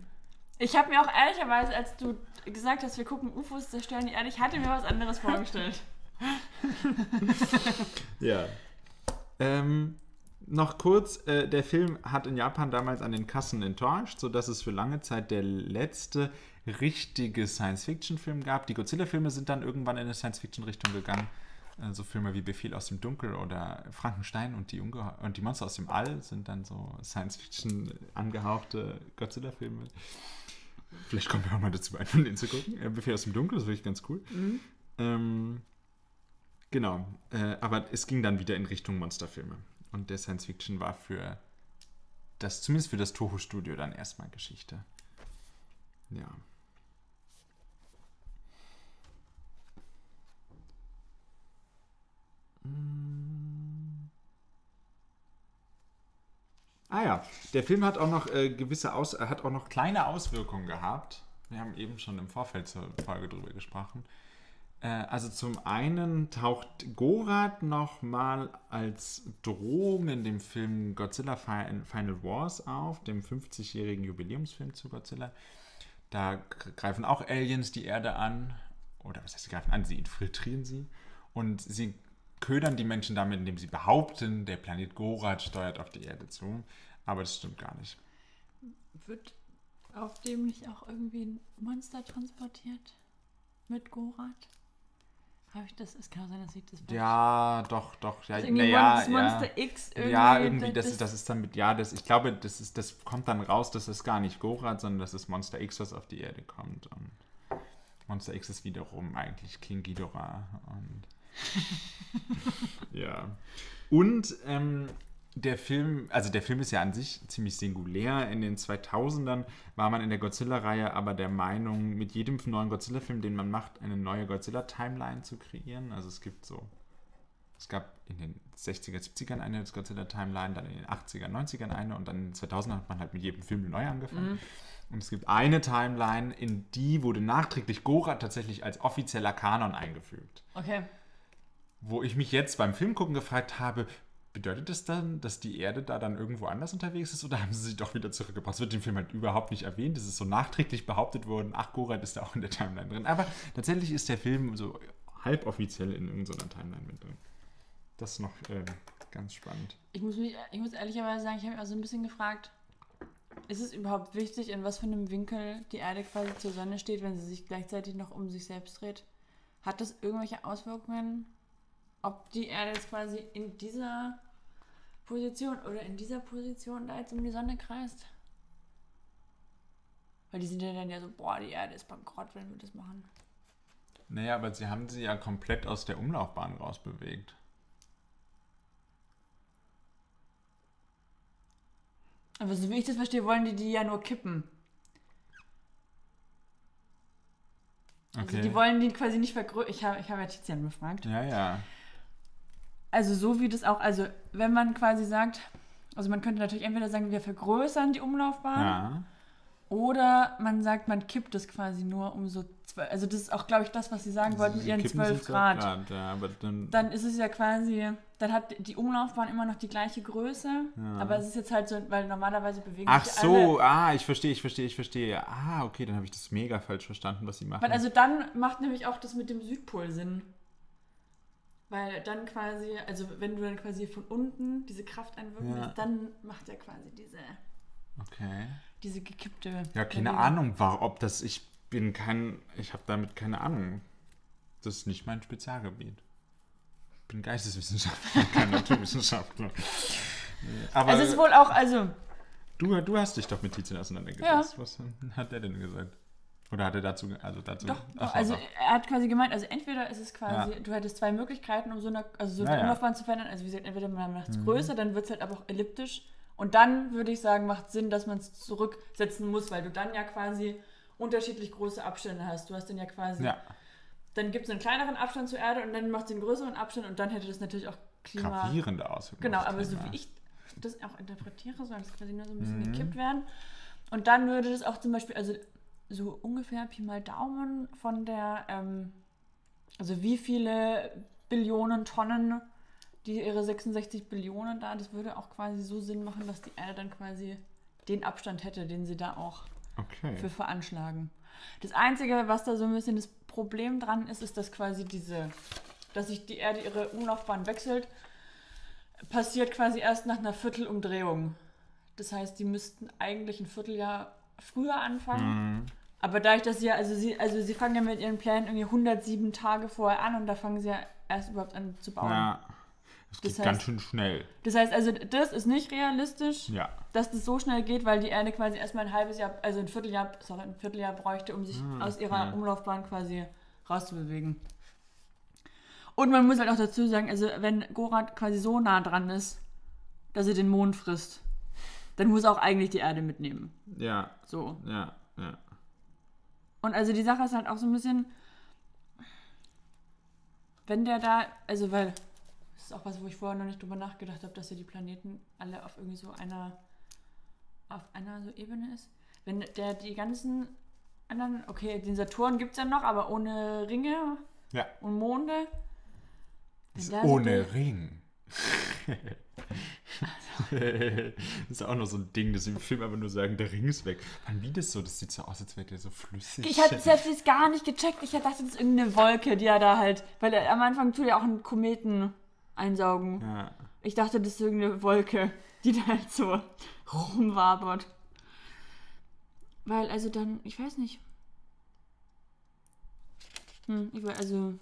Ich habe mir auch ehrlicherweise, als du gesagt hast, wir gucken UFOs zerstören die Erde, ich hatte mir was anderes vorgestellt. Ja. Ähm, noch kurz, äh, der Film hat in Japan damals an den Kassen enttäuscht, sodass es für lange Zeit der letzte richtige Science-Fiction-Film gab. Die Godzilla-Filme sind dann irgendwann in eine Science-Fiction-Richtung gegangen. Äh, so Filme wie Befehl aus dem Dunkel oder Frankenstein und die, Unge und die Monster aus dem All sind dann so Science-Fiction angehauchte Godzilla-Filme. Vielleicht kommen wir auch mal dazu, einen von denen zu gucken. Äh, Befehl aus dem Dunkel, das ist wirklich ganz cool. Ähm, Genau, äh, aber es ging dann wieder in Richtung Monsterfilme. Und der Science Fiction war für das, zumindest für das Toho-Studio dann erstmal Geschichte. Ja. Mm. Ah ja, der Film hat auch noch äh, gewisse Aus äh, hat auch noch kleine Auswirkungen gehabt. Wir haben eben schon im Vorfeld zur Folge drüber gesprochen. Äh, also zum einen taucht Gorath nochmal als Drohung in dem Film Godzilla Fi- Final Wars auf, dem 50-jährigen Jubiläumsfilm zu Godzilla. Da greifen auch Aliens die Erde an. Oder was heißt, sie greifen an, sie infiltrieren sie. Und sie ködern die Menschen damit, indem sie behaupten, der Planet Gorath steuert auf die Erde zu. Aber das stimmt gar nicht. Wird auf dem nicht auch irgendwie ein Monster transportiert? Mit Gorat? Habe ich das? Es kann auch sein, dass ich das Ja, doch, doch. Ja, Das irgendwie naja, das Monster ja. X irgendwie. Ja, irgendwie, das, ist, das ist dann mit, ja, das, ich glaube, das, ist, das kommt dann raus, dass es gar nicht Gorath, sondern dass es Monster X, was auf die Erde kommt. Und Monster X ist wiederum eigentlich King Ghidorah. Und ja. Und ähm, der Film, also der Film ist ja an sich ziemlich singulär. In den 2000ern war man in der Godzilla-Reihe aber der Meinung, mit jedem neuen Godzilla-Film, den man macht, eine neue Godzilla-Timeline zu kreieren. Also es gibt so es gab in den 60er, 70ern eine Godzilla-Timeline, dann in den 80er, 90ern eine und dann in den 2000ern hat man halt mit jedem Film neu angefangen. Und es gibt eine Timeline, in die wurde nachträglich Gorat tatsächlich als offizieller Kanon eingefügt. Okay. Wo ich mich jetzt beim Filmgucken gefragt habe, bedeutet das dann, dass die Erde da dann irgendwo anders unterwegs ist oder haben sie sie doch wieder zurückgebracht? Es wird im Film halt überhaupt nicht erwähnt. Es ist so nachträglich behauptet worden, ach, Gorat ist da auch in der Timeline drin. Aber tatsächlich ist der Film so halboffiziell in irgendeiner Timeline mit drin. Das ist noch äh, ganz spannend. Ich muss, mich, ich muss ehrlicherweise sagen, ich habe mich also ein bisschen gefragt, ist es überhaupt wichtig, in was für einem Winkel die Erde quasi zur Sonne steht, wenn sie sich gleichzeitig noch um sich selbst dreht? Hat das irgendwelche Auswirkungen, ob die Erde jetzt quasi in dieser Position oder in dieser Position da jetzt um die Sonne kreist? Weil die sind ja dann ja so, boah, die Erde ist bankrott, wenn wir das machen. Naja, aber sie haben sie ja komplett aus der Umlaufbahn rausbewegt. Aber so wie ich das verstehe, wollen die die ja nur kippen. Also Okay. die wollen die quasi nicht vergrößern. Ich habe ich hab ja Tizian befragt. Ja, ja. Also so wie das auch, also wenn man quasi sagt, also man könnte natürlich entweder sagen, wir vergrößern die Umlaufbahn Ja. oder man sagt, man kippt es quasi nur um so zwölf. Also das ist auch, glaube ich, das, was sie sagen wollten mit Sie ihren 12 sie Grad. Ja, dann. Dann ist es ja quasi, dann hat die Umlaufbahn immer noch die gleiche Größe, aber es ist jetzt halt so, weil normalerweise bewegen Ach sich alle so, ah, ich verstehe, ich verstehe, ich verstehe. Ah, okay, dann habe ich das mega falsch verstanden, was sie machen. Weil also dann macht nämlich auch das mit dem Südpol Sinn. Weil dann quasi, also wenn du dann quasi von unten diese Kraft einwirken Ja. lässt, dann macht er quasi diese, okay. diese gekippte. Ja, keine Bewegung. Ahnung, war, ob das. Ich bin kein. Ich habe damit keine Ahnung. Das ist nicht mein Spezialgebiet. Ich bin Geisteswissenschaftler, kein Naturwissenschaftler. Aber Also es ist wohl auch, also, du, du hast dich doch mit Tizian auseinandergesetzt. Was hat der denn gesagt? Oder hat er dazu. Also dazu. doch, Ach, also er hat quasi gemeint, also entweder ist es quasi, Ja. du hättest zwei Möglichkeiten, um so eine, also so eine ja. Umlaufbahn zu verändern. Also wie gesagt, entweder man macht es Mhm. größer, dann wird es halt aber auch elliptisch. Und dann würde ich sagen, macht Sinn, dass man es zurücksetzen muss, weil du dann ja quasi unterschiedlich große Abstände hast. Du hast dann ja quasi Ja, dann gibt es einen kleineren Abstand zur Erde und dann macht es einen größeren Abstand und dann hätte das natürlich auch Klima. gravierende Auswirkungen. Genau, aber so wie ich das auch interpretiere, soll das quasi nur so ein bisschen Mhm. gekippt werden. Und dann würde das auch zum Beispiel, also so ungefähr Pi mal Daumen von der, ähm, also wie viele Billionen Tonnen, die ihre 66 Billionen da, das würde auch quasi so Sinn machen, dass die Erde dann quasi den Abstand hätte, den sie da auch Okay. für veranschlagen. Das Einzige, was da so ein bisschen das Problem dran ist, ist, dass quasi diese, dass sich die Erde ihre Umlaufbahn wechselt, passiert quasi erst nach einer Viertelumdrehung. Das heißt, die müssten eigentlich ein Vierteljahr früher anfangen. Mhm. Aber dadurch, dass sie ja, also sie, also sie fangen ja mit ihren Plänen irgendwie 107 Tage vorher an und da fangen sie ja erst überhaupt an zu bauen. Ja. Geht Das ganz heißt- schön schnell. Das heißt also, das ist nicht realistisch Ja. dass das so schnell geht, weil die Erde quasi erstmal ein halbes Jahr, also ein Vierteljahr, sorry, ein Vierteljahr bräuchte, um sich Ah, aus ihrer. Umlaufbahn quasi rauszubewegen. Und man muss halt auch dazu sagen, also wenn Gorat quasi so nah dran ist, dass er den Mond frisst, dann muss er auch eigentlich die Erde mitnehmen. Ja, So. ja, ja. Und also die Sache ist halt auch so ein bisschen, wenn der da, also weil, das ist auch was, wo ich vorher noch nicht drüber nachgedacht habe, dass ja die Planeten alle auf irgendwie so einer, auf einer so Ebene ist. Wenn der die ganzen anderen, okay, den Saturn gibt es ja noch, aber ohne Ringe Ja. und Monde. So ohne die- Ring. das ist auch noch so ein Ding, dass im Film aber nur sagen, der Ring ist weg. Mann, wie das so? Das sieht so aus, als wäre der so flüssig. Ich habe selbst jetzt gar nicht gecheckt. Ich dachte, das ist irgendeine Wolke, die er da halt, weil er am Anfang tut er auch einen Kometen einsaugen. Ja. Ich dachte, das ist irgendeine Wolke, die da halt so rumwabert. Weil, also dann, ich weiß nicht. Hm, ich weiß, also,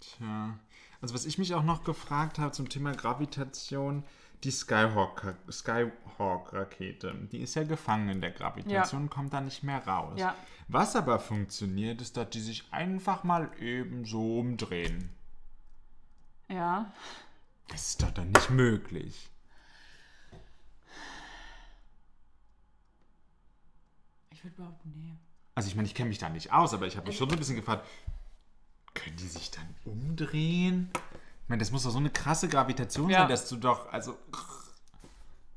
Tja. Also was ich mich auch noch gefragt habe zum Thema Gravitation, die Skyhawk- Skyhawk-Rakete, die ist ja gefangen in der Gravitation, kommt da nicht mehr raus. Ja. Was aber funktioniert, ist, dass die sich einfach mal eben so umdrehen. ja. Das ist doch dann nicht möglich. Ich würde behaupten, nee. Also ich meine, ich kenne mich da nicht aus, aber ich habe mich schon so ein bisschen gefragt, können die sich dann umdrehen? Ich meine, das muss doch so eine krasse Gravitation Ja. sein, dass du doch, also...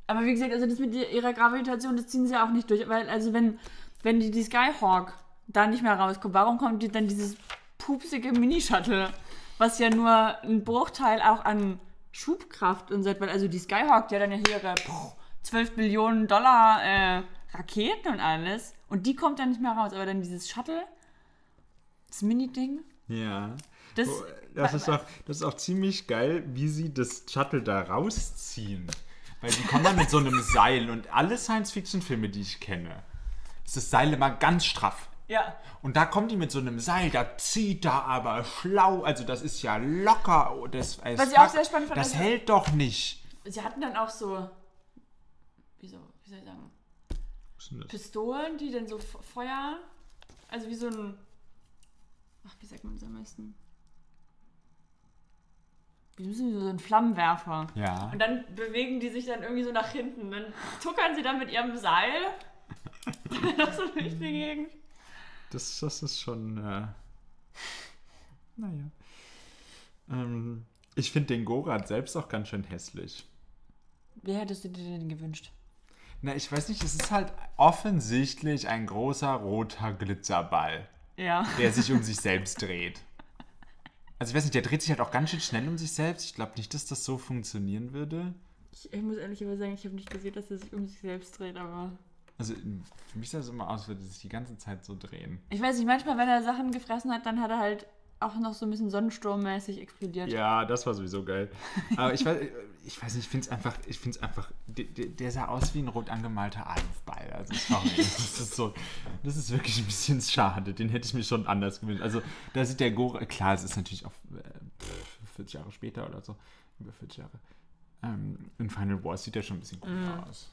Aber wie gesagt, also das mit ihrer Gravitation, das ziehen sie ja auch nicht durch. Weil, also wenn, wenn die, die Skyhawk da nicht mehr rauskommt, warum kommt die dann dieses pupsige Mini-Shuttle, was ja nur ein Bruchteil auch an Schubkraft und so, weil also die Skyhawk, die hat dann ja hier ihre puh, 12 Billionen Dollar äh, Raketen und alles. Und die kommt dann nicht mehr raus. Aber dann dieses Shuttle, das Mini-Ding, Ja. Das. Das ist, auch, das ist auch ziemlich geil, wie sie das Shuttle da rausziehen. Weil die kommen dann mit so einem Seil und alle Science-Fiction-Filme, die ich kenne, ist das Seil immer ganz straff. ja. Und da kommt die mit so einem Seil, da zieht da aber schlau, also das ist ja locker. oh, Das, as Was ich auch sehr spannend fand, Das also- hält doch nicht. Sie hatten dann auch so. Wie, so, wie soll ich sagen? Was denn das? Pistolen, die dann so Feuer. Also wie so ein. Ach, wie sagt man das am besten? Wie so ein Flammenwerfer. Ja. Und dann bewegen die sich dann irgendwie so nach hinten. Dann tuckern sie dann mit ihrem Seil. noch so durch die Gegend. Das, das ist schon. Äh, naja. Ähm, ich finde den Gorat selbst auch ganz schön hässlich. Wie hättest du dir den gewünscht? Na, ich weiß nicht, es ist halt offensichtlich ein großer roter Glitzerball, Ja. der sich um sich selbst dreht. Also ich weiß nicht, der dreht sich halt auch ganz schön schnell um sich selbst. Ich glaube nicht, dass das so funktionieren würde. Ich, ich muss ehrlich aber sagen, ich habe nicht gesehen, dass er sich um sich selbst dreht, aber. Also für mich sah es immer aus, als würde es sich die ganze Zeit so drehen. Ich weiß nicht, manchmal, wenn er Sachen gefressen hat, dann hat er halt auch noch so ein bisschen sonnensturmmäßig explodiert. Ja, das war sowieso geil. Aber ich weiß, ich weiß nicht, ich finde es einfach, ich finde es einfach, der, der- der sah aus wie ein rot angemalter Aluftball. Also sorry, das ist so, das ist wirklich ein bisschen schade. Den hätte ich mir schon anders gewünscht. Also da sieht der Gore, klar, es ist natürlich auch äh, pff, 40 Jahre später oder so, über 40 Jahre. Ähm, in Final Wars sieht er schon ein bisschen cooler aus.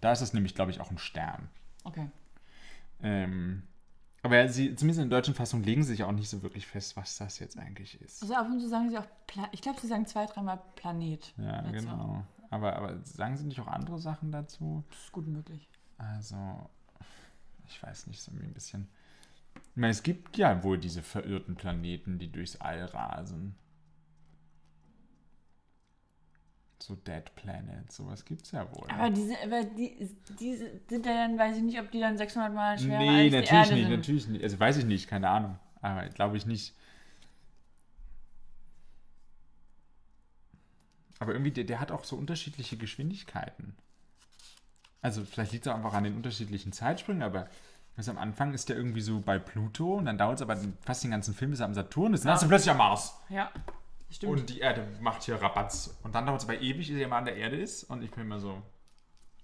Da ist es nämlich, glaube ich, auch ein Stern. Okay. Ähm, aber sie, zumindest in der deutschen Fassung legen sie sich auch nicht so wirklich fest, was das jetzt eigentlich ist. Also ab und zu sagen sie auch, Pla ich glaube, sie sagen zwei, dreimal Planet. Ja, dazu. genau. Aber, aber sagen Sie nicht auch andere Sachen dazu? Das ist gut möglich. Also, ich weiß nicht, so ein bisschen. Ich meine, es gibt ja wohl diese verirrten Planeten, die durchs All rasen. So Dead Planet, sowas gibt's ja wohl. Aber diese, aber die, die sind ja dann, weiß ich nicht, ob die dann 600 Mal schwerer nee, als die natürlich Erde nicht, sind. natürlich nicht. Also weiß ich nicht, keine Ahnung. Aber glaube ich nicht. Aber irgendwie, der, der hat auch so unterschiedliche Geschwindigkeiten. Also vielleicht liegt es auch einfach an den unterschiedlichen Zeitsprüngen, aber also am Anfang ist der irgendwie so bei Pluto und dann dauert es aber fast den ganzen Film, bis er am Saturn ist. Dann ist er plötzlich am Mars. Ja, stimmt. Und die Erde macht hier Rabatz. Und dann dauert es aber ewig, er mal an der Erde ist. Und ich bin immer so,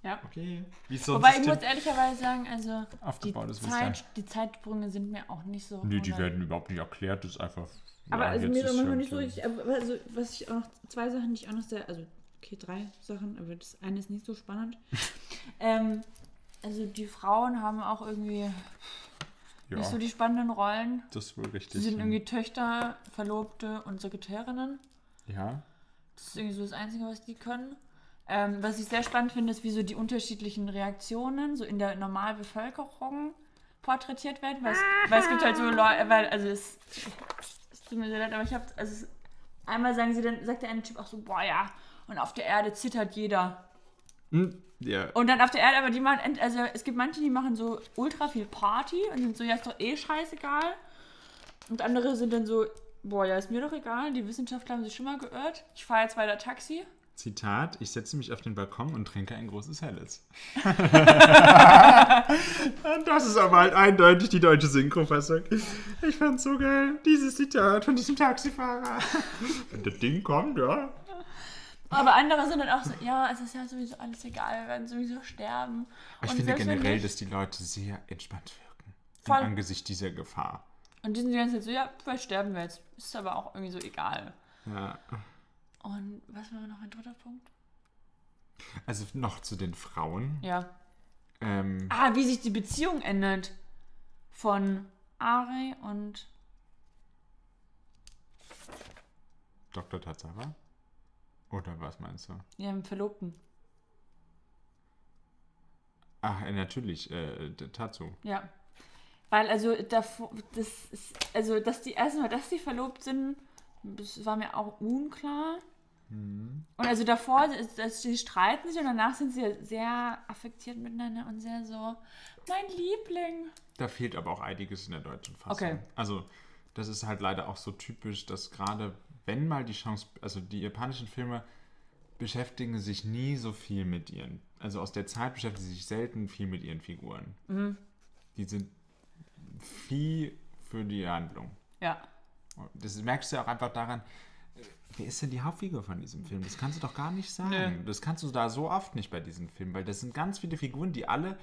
ja. okay. Wie so Wobei ich muss ehrlicherweise sagen, also die, Zeit, die Zeitsprünge sind mir auch nicht so. Nö, die hundert- werden überhaupt nicht erklärt, das ist einfach. Aber ja, also mir ist manchmal nicht so so. richtig. Aber also, was ich auch noch, zwei Sachen, die ich auch noch sehr, also, okay, drei Sachen, aber das eine ist nicht so spannend. ähm, also, die Frauen haben auch irgendwie Ja, nicht so die spannenden Rollen. das ist wohl richtig. Sie sind ja. irgendwie Töchter, Verlobte und Sekretärinnen. Ja, Das ist irgendwie so das Einzige, was die können. Ähm, was ich sehr spannend finde, ist, wie so die unterschiedlichen Reaktionen so in der Normalbevölkerung porträtiert werden. Weil es, weil es gibt halt so Leute, weil, also es, es tut mir sehr leid, aber ich habe, also es, einmal sagen sie dann, sagt der eine Typ auch so, boah ja, und auf der Erde zittert jeder. Hm, ja. Und dann auf der Erde, aber die machen, also es gibt manche, die machen so ultra viel Party und sind so, ja, ist doch eh scheißegal. Und andere sind dann so, boah, ja, ist mir doch egal, die Wissenschaftler haben sich schon mal geirrt. Ich fahre jetzt weiter Taxi. Zitat: Ich setze mich auf den Balkon und trinke ein großes Helles. das ist aber halt eindeutig die deutsche Synchrofassung. Ich fand's so geil, dieses Zitat von diesem Taxifahrer. Wenn das Ding kommt, ja. Aber andere sind dann auch so, ja, es ist ja sowieso alles egal, wir werden sowieso sterben. Ich Und finde generell, nicht- dass die Leute sehr entspannt wirken. Voll. Angesicht dieser Gefahr. Und die sind die ganze Zeit so, ja, vielleicht sterben wir jetzt. Ist aber auch irgendwie so egal. Ja. Und was war noch ein dritter Punkt? Also noch zu den Frauen. Ja. Ähm, Ah, wie sich die Beziehung ändert von Ari und Dr. Tatsache? Oder was meinst du? ihrem Verlobten. Ach, äh, natürlich, äh, Tatsu. Ja. Weil also davor, das ist, also dass die erstmal, dass die verlobt sind, das war mir auch unklar. Und also davor, ist, ist, sie streiten sich und danach sind sie sehr affektiert miteinander und sehr so, mein Liebling. Da fehlt aber auch einiges in der deutschen Fassung. Okay. Also, das ist halt leider auch so typisch, dass gerade, wenn mal die Chance, also die japanischen Filme beschäftigen sich nie so viel mit ihren, also aus der Zeit beschäftigen sie sich selten viel mit ihren Figuren. Mhm. Die sind viel für die Handlung. Ja. Das merkst du ja auch einfach daran, wer ist denn die Hauptfigur von diesem Film? Das kannst du doch gar nicht sagen. Nö. Das kannst du da so oft nicht bei diesem Film, weil das sind ganz viele Figuren, die alle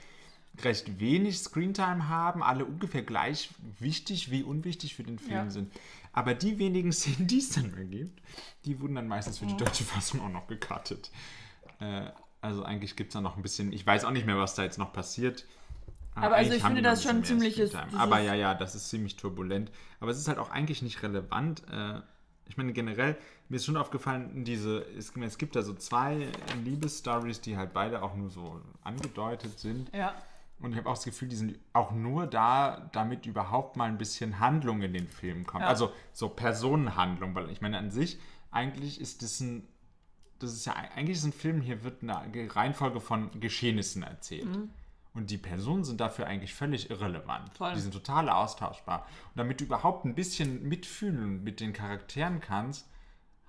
recht wenig Screentime haben, alle ungefähr gleich wichtig wie unwichtig für den Film Ja. sind. Aber die wenigen Szenen, die es dann mal gibt, die wurden dann meistens für die deutsche Fassung auch noch gecuttet. Äh, also eigentlich gibt es da noch ein bisschen, ich weiß auch nicht mehr, was da jetzt noch passiert. Aber also eigentlich ich finde das schon mehr ziemliches- Aber ja, ja, das ist ziemlich turbulent. Aber es ist halt auch eigentlich nicht relevant. Äh, ich meine, generell, mir ist schon aufgefallen, diese, es, es gibt da so zwei Liebesstories, die halt beide auch nur so angedeutet sind. Ja. Und ich habe auch das Gefühl, die sind auch nur da, damit überhaupt mal ein bisschen Handlung in den Film kommt. Ja. Also so Personenhandlung, weil ich meine, an sich, eigentlich ist das ein, das ist ja, eigentlich ist ein Film, hier wird eine Reihenfolge von Geschehnissen erzählt. Mhm. Und die Personen sind dafür eigentlich völlig irrelevant. Voll. Die sind total austauschbar. Und damit du überhaupt ein bisschen mitfühlen mit den Charakteren kannst,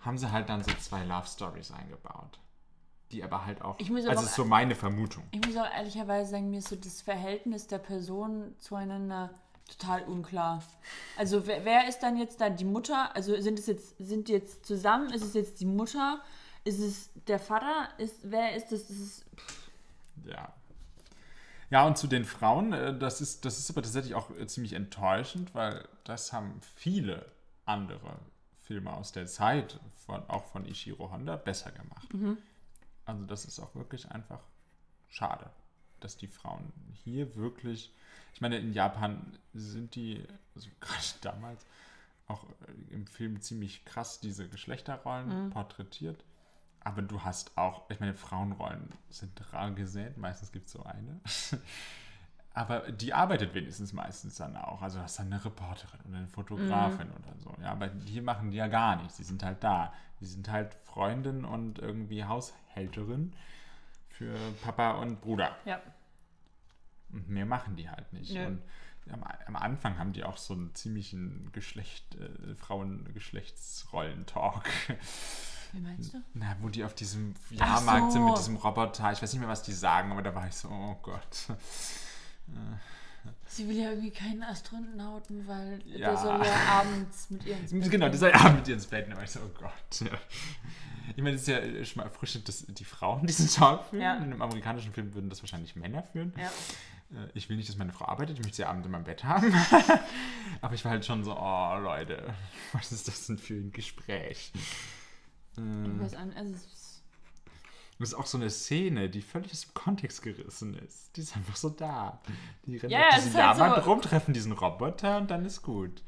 haben sie halt dann so zwei Love Stories eingebaut. Die aber halt auch. Ich muss also auch- ist so meine Vermutung. Ich muss auch ehrlicherweise sagen, mir ist so das Verhältnis der Personen zueinander total unklar. Also wer, wer ist dann jetzt da die Mutter? Also sind es jetzt sind die jetzt zusammen? Ist es jetzt die Mutter? Ist es der Vater? Ist wer ist das? Ist es, Ja. Ja, und zu den Frauen, äh, das ist, das ist aber tatsächlich auch äh, ziemlich enttäuschend, weil das haben viele andere Filme aus der Zeit, von, auch von Ishiro Honda, besser gemacht. Also das ist auch wirklich einfach schade, dass die Frauen hier wirklich, ich meine, in Japan sind die, also gerade damals, auch im Film ziemlich krass diese Geschlechterrollen porträtiert. Aber du hast auch, ich meine, Frauenrollen sind rar gesät, meistens gibt es so eine. Aber die arbeitet wenigstens meistens dann auch. Also hast dann eine Reporterin oder eine Fotografin oder so. Ja, aber hier machen die ja gar nichts. Die sind halt da. Die sind halt Freundin und irgendwie Haushälterin für Papa und Bruder. ja. Und mehr machen die halt nicht. Nö. Und am, am Anfang haben die auch so einen ziemlichen Geschlecht, äh, Frauen-Geschlechtsrollen-Talk. Wie meinst du? Na, wo die auf diesem Jahrmarkt sind mit so. diesem Roboter. Ich weiß nicht mehr, was die sagen, aber da war ich so, oh Gott. Sie will ja irgendwie keinen Astronauten, weil Ja. der soll ja abends mit ihr ins Bett Genau, gehen. dieser Abend mit ihr ins Bett. War ich so, oh Gott. Ja. Ich meine, das ist ja äh, schon mal erfrischend, dass die Frauen diesen Talk führen. Ja. In einem amerikanischen Film würden das wahrscheinlich Männer führen. Ja. Äh, Ich will nicht, dass meine Frau arbeitet, ich möchte sie abends in meinem Bett haben. Aber ich war halt schon so, oh Leute, was ist das denn für ein Gespräch? Äh, Was an, also es ist- Das ist auch so eine Szene, die völlig aus dem Kontext gerissen ist. Die ist einfach so da. Die rennen Ja, auf es diesen halt Jahrmarkt so- rum, treffen diesen Roboter und dann ist gut.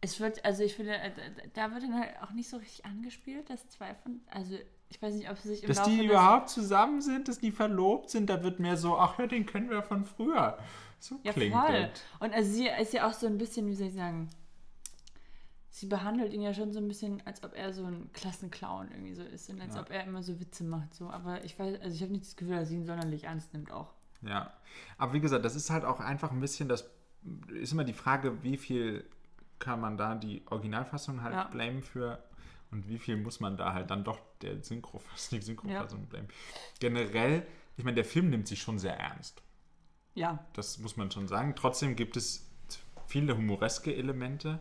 Es wird, also ich finde, äh, da wird dann halt auch nicht so richtig angespielt, dass zwei von, also ich weiß nicht, ob sie sich im Dass Laufe die überhaupt zusammen sind, dass die verlobt sind, da wird mehr so, ach ja, den kennen wir von früher. So Ja, klingt voll. das. Und also sie ist ja auch so ein bisschen, wie soll ich sagen, sie behandelt ihn ja schon so ein bisschen, als ob er so ein Klassenclown irgendwie so ist und als Ja. ob er immer so Witze macht. So. Aber ich weiß, also ich habe nicht das Gefühl, dass sie ihn sonderlich ernst nimmt auch. Ja. Aber wie gesagt, das ist halt auch einfach ein bisschen, das ist immer die Frage, wie viel kann man da die Originalfassung halt Ja. blamen für und wie viel muss man da halt dann doch der Synchro, die Synchrofassung blamen. Generell, ich meine, der Film nimmt sich schon sehr ernst. Ja, Das muss man schon sagen. Trotzdem gibt es viele humoreske Elemente.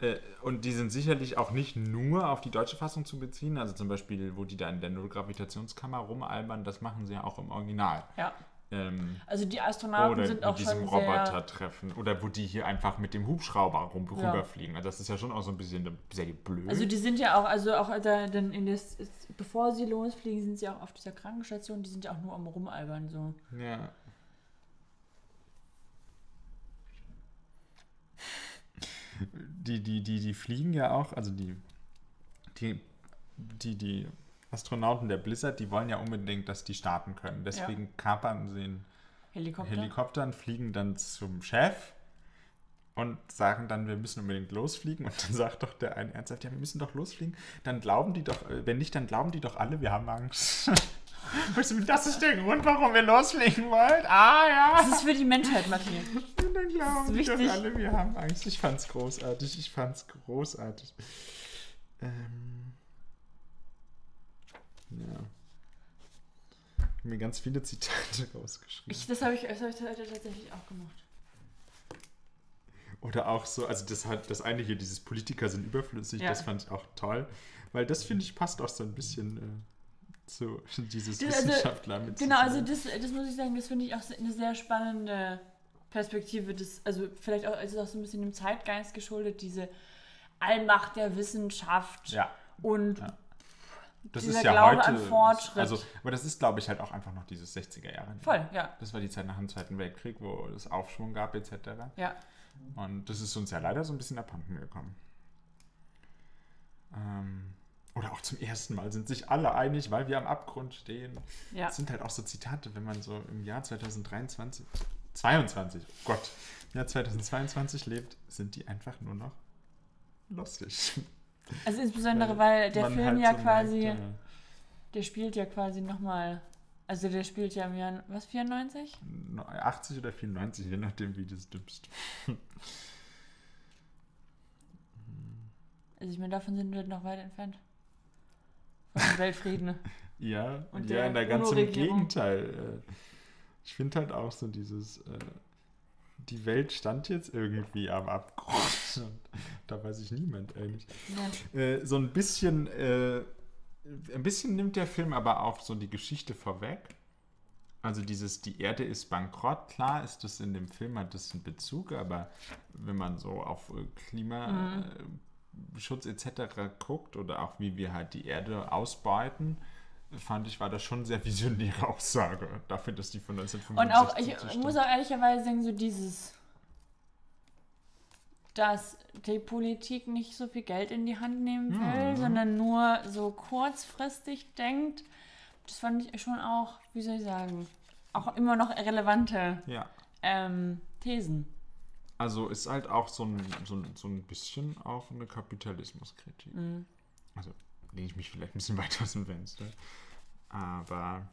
Äh, Und die sind sicherlich auch nicht nur auf die deutsche Fassung zu beziehen. Also zum Beispiel, wo die da in der Nullgravitationskammer rumalbern, das machen sie ja auch im Original. ja. Ähm, Also die Astronauten oder sind mit auch diesem schon Roboter sehr... treffen. Oder wo die hier einfach mit dem Hubschrauber rum, Ja. rüberfliegen. Also das ist ja schon auch so ein bisschen sehr blöd. Also die sind ja auch, also auch da, dann in das, bevor sie losfliegen, sind sie auch auf dieser Krankenstation, die sind ja auch nur am Rumalbern so. ja. Die, die, die, die fliegen ja auch, also die, die, die, die Astronauten der Blizzard, die wollen ja unbedingt, dass die starten können. Deswegen kapern sie einen Helikopter. Helikopter und fliegen dann zum Chef. und sagen dann, wir müssen unbedingt losfliegen. Und dann sagt doch der eine ernsthaft, ja, wir müssen doch losfliegen. Dann glauben die doch, wenn nicht, dann glauben die doch alle, wir haben Angst. Das ist der Grund, warum wir losfliegen wollen. Ah, ja. Das ist für die Menschheit, Matthias. Dann glauben ist doch alle, wir haben Angst. Ich fand's großartig. Ich fand's großartig. Ähm, ja. Ich habe mir ganz viele Zitate rausgeschrieben. Ich, das habe ich, das hab ich heute tatsächlich auch gemacht. Oder auch so, also das hat das eine hier, dieses Politiker sind überflüssig, Ja. das fand ich auch toll. Weil das finde ich passt auch so ein bisschen äh, zu dieses Das- also, Wissenschaftler mit Genau, also das, das muss ich sagen, das finde ich auch eine sehr spannende Perspektive. Das, also vielleicht auch, es auch so ein bisschen dem Zeitgeist geschuldet, diese Allmacht der Wissenschaft Ja. und Ja. Das ist ja Glaube heute. an Fortschritt. Also, aber das ist, glaube ich, halt auch einfach noch dieses 60er Jahre. voll, ja, Das war die Zeit nach dem Zweiten Weltkrieg, wo es Aufschwung gab, etc. ja. Und das ist uns ja leider so ein bisschen abhanden gekommen. Ähm, oder auch zum ersten Mal sind sich alle einig, weil wir am Abgrund stehen. Ja. Das sind halt auch so Zitate, wenn man so im Jahr 2023, 22, oh Gott, im Jahr 2022 lebt, sind die einfach nur noch lustig. Also insbesondere, weil der Film halt ja so quasi, merkt, äh, der spielt ja quasi nochmal, also der spielt ja im Jahr, was, 94? äh, 80 oder 94, je nachdem, wie du es nimmst. Also ich meine, davon sind wir noch weit entfernt. Dem Weltfrieden. Ja, Und ja, der in der ganz im. Gegenteil. äh, Ich finde halt auch so dieses, äh, die Welt stand jetzt irgendwie am Abgrund. Und da weiß ich niemand eigentlich. Ja. Äh, so ein bisschen, äh, ein bisschen nimmt der Film aber auch so die Geschichte vorweg. Also dieses, die Erde ist bankrott, klar ist das in dem Film, hat das einen Bezug, aber wenn man so auf äh, Klimaschutz etc. guckt oder auch wie wir halt die Erde ausbeuten, fand ich, war das schon eine sehr visionäre Aussage dafür, dass die von Und 1965 auch, ich stimmt. muss auch ehrlicherweise sagen, so dieses, dass die Politik nicht so viel Geld in die Hand nehmen will, Mhm. sondern nur so kurzfristig denkt, das fand ich schon auch, wie soll ich sagen, auch immer noch relevante Ja. ähm, Thesen. Also ist halt auch so ein, so ein, so ein bisschen auch eine Kapitalismuskritik. Mhm. Also lehne ich mich vielleicht ein bisschen weiter aus dem Fenster. Aber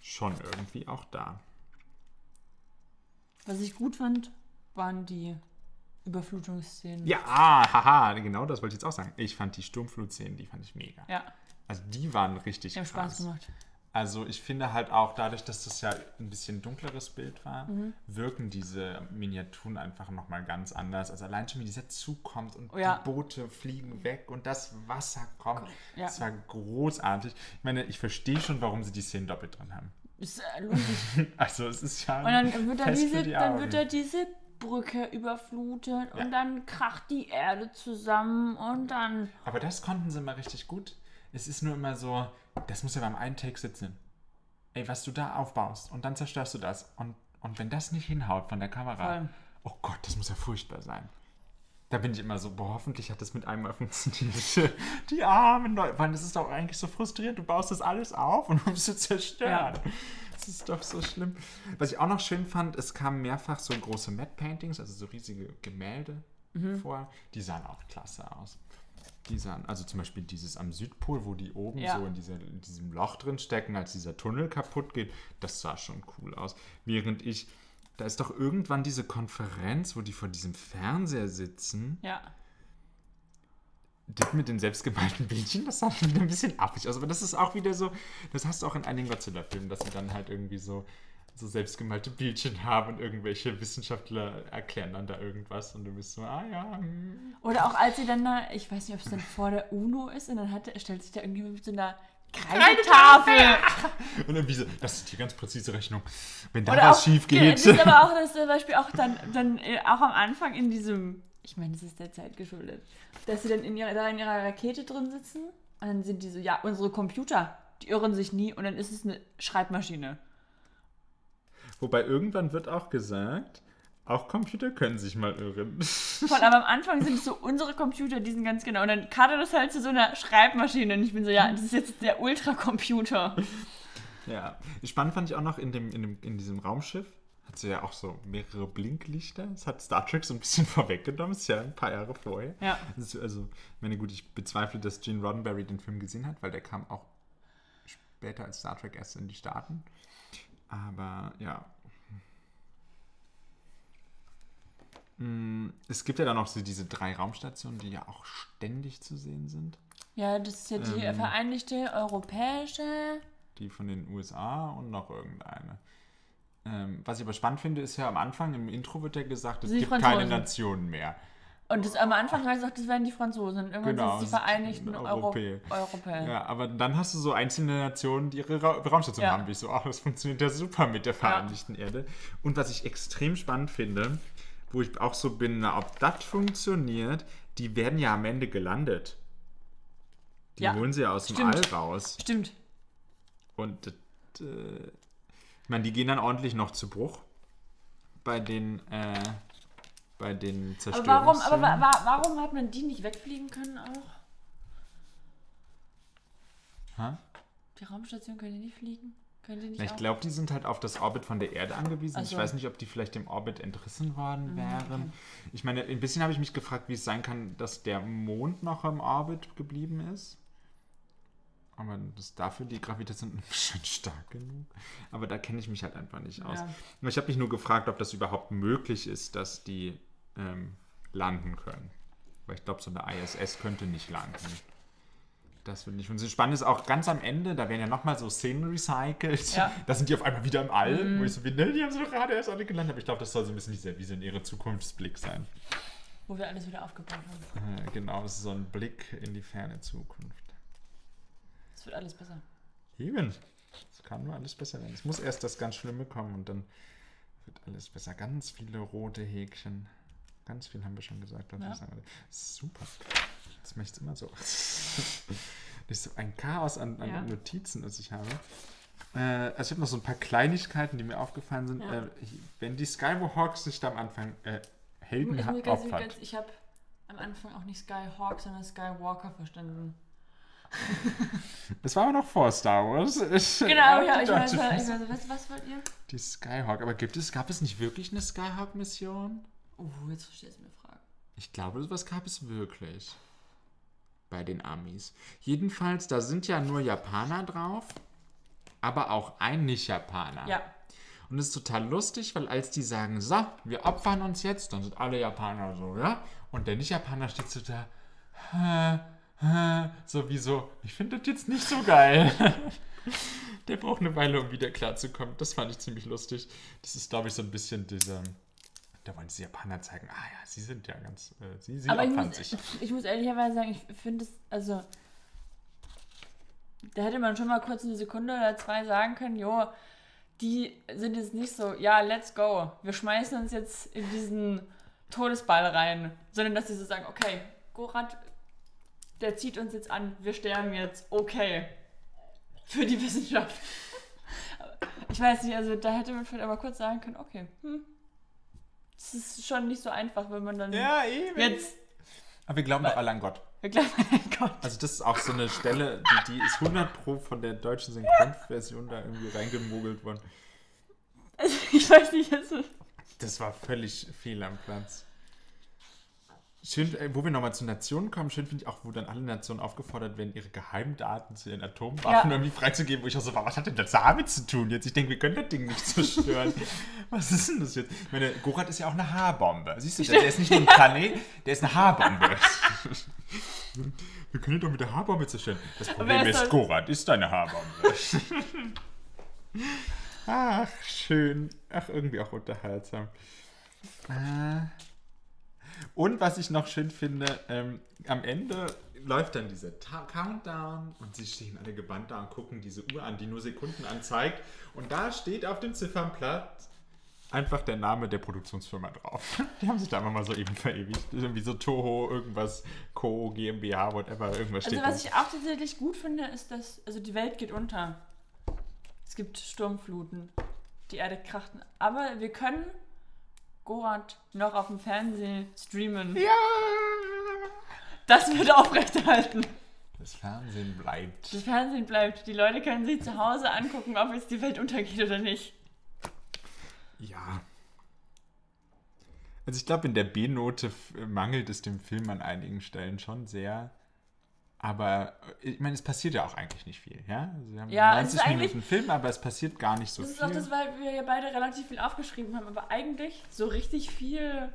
schon irgendwie auch da. Was ich gut fand, waren die Überflutungsszenen. Ja, ah, haha, genau das wollte ich jetzt auch sagen. Ich fand die Sturmflutszenen, die fand ich mega. Ja, Also die waren richtig die haben krass. Spaß gemacht. Also ich finde halt auch dadurch, dass das ja ein bisschen dunkleres Bild war, Mhm. wirken diese Miniaturen einfach nochmal ganz anders. Also allein schon, wie dieser Zug kommt und Oh ja. die Boote fliegen weg und das Wasser kommt. Ja. Das war großartig. Ich meine, ich verstehe schon, warum sie die Szenen doppelt drin haben. Ist äh, lustig. Also es ist ja Und dann wird da diese, die dann wird da diese Brücke überflutet Ja. und dann kracht die Erde zusammen und dann. Aber das konnten sie mal richtig gut. Es ist nur immer so, das muss ja beim einen Take sitzen. Ey, was du da aufbaust und dann zerstörst du das. Und, und wenn das nicht hinhaut von der Kamera, oh Gott, das muss ja furchtbar sein. Da bin ich immer so, boah, hoffentlich hat das mit einmal funktioniert. Die armen Leute, weil das ist doch eigentlich so frustrierend. Du baust das alles auf und es zu zerstören. Ja. Das ist doch so schlimm. Was ich auch noch schön fand, es kamen mehrfach so große Matte Paintings, also so riesige Gemälde Mhm. vor. Die sahen auch klasse aus. Die sahen, also zum Beispiel dieses am Südpol, wo die oben Ja. so in, dieser, in diesem Loch drin stecken, als dieser Tunnel kaputt geht, das sah schon cool aus. Während ich, da ist doch irgendwann diese Konferenz, wo die vor diesem Fernseher sitzen, Ja. das mit den selbstgemalten Bildchen, das sah schon ein bisschen affig aus. Aber das ist auch wieder so, das hast du auch in einigen Godzilla-Filmen, dass sie dann halt irgendwie so, so selbstgemalte Bildchen haben und irgendwelche Wissenschaftler erklären dann da irgendwas und du bist so, ah ja, hm. Oder auch als sie dann da, ich weiß nicht, ob es dann vor der UNO ist, und dann hat, stellt sich da irgendjemand mit so einer Kreidetafel. Und dann wie so, das ist die ganz präzise Rechnung. Wenn da Oder was auch, schief Das geht. ist aber auch das zum Beispiel auch dann, dann äh, auch am Anfang in diesem, ich meine, das ist der Zeit geschuldet, dass sie dann in ihrer, da in ihrer Rakete drin sitzen und dann sind die so, ja, unsere Computer, die irren sich nie und dann ist es eine Schreibmaschine. Wobei irgendwann wird auch gesagt, auch Computer können sich mal irren. Voll, aber am Anfang sind es so unsere Computer, die sind ganz genau. Und dann kadert das halt zu so einer Schreibmaschine und ich bin so, ja, das ist jetzt der Ultracomputer. Ja, spannend fand ich auch noch in, dem, in, dem, in diesem Raumschiff, hat sie ja auch so mehrere Blinklichter. Das hat Star Trek so ein bisschen vorweggenommen. Das ist ja ein paar Jahre vorher. Ja. Ist also, ich meine, gut, ich bezweifle, dass Gene Roddenberry den Film gesehen hat, weil der kam auch später als Star Trek erst in die Staaten. Aber ja. Mm, Es gibt ja dann noch so diese drei Raumstationen, die ja auch ständig zu sehen sind. Ja, das ist ja die Ähm. vereinigte europäische. Die von den USA und noch irgendeine. Ähm, was ich aber spannend finde, ist ja am Anfang im Intro wird ja gesagt, es Die gibt keine Franzosen. Nationen mehr. Und das, am Anfang heißt es auch, das wären die Franzosen. Irgendwann Genau, sind es die Vereinigten Europäer. Europäer. Ja, aber dann hast du so einzelne Nationen, die ihre Ra Raumstation Ja. haben. Wie ich so, ach, das funktioniert ja super mit der Vereinigten Erde. Und was ich extrem spannend finde, wo ich auch so bin, na, ob das funktioniert, die werden ja am Ende gelandet. Die Ja, holen sie ja aus dem stimmt. All raus. Stimmt. Und äh, ich meine, die gehen dann ordentlich noch zu Bruch bei den, äh, bei den Aber Zerstörungen. warum, aber wa warum hat man die nicht wegfliegen können auch? Hä? Die Raumstation können die nicht fliegen? Können die nicht Ja, ich glaube, die sind halt auf das Orbit von der Erde angewiesen. Ach Ich weiß nicht, ob die vielleicht dem Orbit entrissen worden Mhm, wären. Ich meine, ein bisschen habe ich mich gefragt, wie es sein kann, dass der Mond noch im Orbit geblieben ist. Aber das dafür die Gravitation schon stark genug. Aber da kenne ich mich halt einfach nicht aus. Ja. Ich habe mich nur gefragt, ob das überhaupt möglich ist, dass die ähm, landen können. Weil ich glaube, so eine ISS könnte nicht landen. Das finde ich. Und so spannend ist auch ganz am Ende, da werden ja nochmal so Szenen recycelt. Ja. Da sind die auf einmal wieder im All, wo ich so bin, ne, die haben sie doch gerade erst alle gelandet. Aber ich glaube, das soll so ein bisschen dieser visionäre Zukunftsblick sein. Wo wir alles wieder aufgebaut haben. Äh, genau, das ist so ein Blick in die ferne Zukunft. Es wird alles besser. Eben. Es kann nur alles besser werden. Es muss erst das ganz Schlimme kommen und dann wird alles besser. Ganz viele rote Häkchen. Ganz viel haben wir schon gesagt. Ja. ich. Super. Das möchte ich immer so. Das ist so ein Chaos an, an Ja. Notizen, das ich habe. Äh, also ich habe noch so ein paar Kleinigkeiten, die mir aufgefallen sind. Ja. Äh, ich- wenn die Skywalks sich da am Anfang äh, Helden Ich, ganz- ganz- ich habe am Anfang auch nicht Skyhawk, sondern Skywalker verstanden. Das war aber noch vor Star Wars. Ich, Genau, ja, ich weiß, deutsche ich weiß was, was wollt ihr? Die Skyhawk. Aber gibt es, gab es nicht wirklich eine Skyhawk-Mission? Oh, jetzt verstehst du mir Fragen. Ich glaube, sowas gab es wirklich. Bei den Amis. Jedenfalls, da sind ja nur Japaner drauf, aber auch ein Nicht-Japaner. Ja, Und es ist total lustig, weil als die sagen, so, wir opfern uns jetzt, dann sind alle Japaner so, ja? Und der Nicht-Japaner steht so da, hä, hä, so wie so, ich finde das jetzt nicht so geil. der braucht eine Weile, um wieder klarzukommen. Das fand ich ziemlich lustig. Das ist, glaube ich, so ein bisschen dieser, da wollen die Japaner zeigen, ah ja, sie sind ja ganz, äh, sie, sie aber ich muss, sich. ich muss ehrlicherweise sagen, ich finde es, also, da hätte man schon mal kurz eine Sekunde oder zwei sagen können, jo, die sind jetzt nicht so, ja, let's go, wir schmeißen uns jetzt in diesen Todesball rein, sondern dass sie so sagen, okay, Gorat, der zieht uns jetzt an, wir sterben jetzt, okay, für die Wissenschaft. Ich weiß nicht, also da hätte man vielleicht aber kurz sagen können, okay, hm, das ist schon nicht so einfach, wenn man dann eben. jetzt, Aber wir glauben doch alle an Gott. wir glauben an Gott. Also das ist auch so eine Stelle, die, die ist 100 pro von der deutschen Synchronversion da irgendwie reingemogelt worden. Also, ich weiß nicht, also, Das war völlig fehl am Platz. Schön, äh, wo wir nochmal zu Nationen kommen, schön finde ich auch, wo dann alle Nationen aufgefordert werden, ihre Geheimdaten zu ihren Atomwaffen Ja. irgendwie freizugeben, wo ich auch so war, was hat denn das damit zu tun jetzt? Ich denke, wir können das Ding nicht zerstören. was ist denn das jetzt? Ich meine, Gorat ist ja auch eine Haarbombe. Siehst du, der, der ist nicht nur ein Planet, der ist eine Haarbombe. wir können ihn doch mit der Haarbombe zerstören. Das Problem ist ist? Gorat ist eine Haarbombe. Ach, schön. Ach, irgendwie auch unterhaltsam. Äh. Und was ich noch schön finde, ähm, am Ende läuft dann dieser Countdown und sie stehen alle gebannt da und gucken diese Uhr an, die nur Sekunden anzeigt. Und da steht auf dem Ziffernblatt einfach der Name der Produktionsfirma drauf. Die haben sich da einfach mal so eben verewigt. Irgendwie so Toho, irgendwas, Co, GmbH, whatever, irgendwas also steht was da. ich auch tatsächlich gut finde, ist, dass also die Welt geht unter. Es gibt Sturmfluten. Die Erde kracht. Aber wir können Gorat noch auf dem Fernsehen streamen. Ja! Das wird aufrechterhalten. Das Fernsehen bleibt. Das Fernsehen bleibt. Die Leute können sich zu Hause angucken, ob jetzt die Welt untergeht oder nicht. Ja. Also ich glaube, in der B-Note mangelt es dem Film an einigen Stellen schon sehr. Aber äh, ich meine, es passiert ja auch eigentlich nicht viel, ja? Wir haben Ja, es ist 90 eigentlich- Minuten Film, aber es passiert gar nicht so Das ist viel. auch das, weil wir ja beide relativ viel aufgeschrieben haben, aber eigentlich so richtig viel.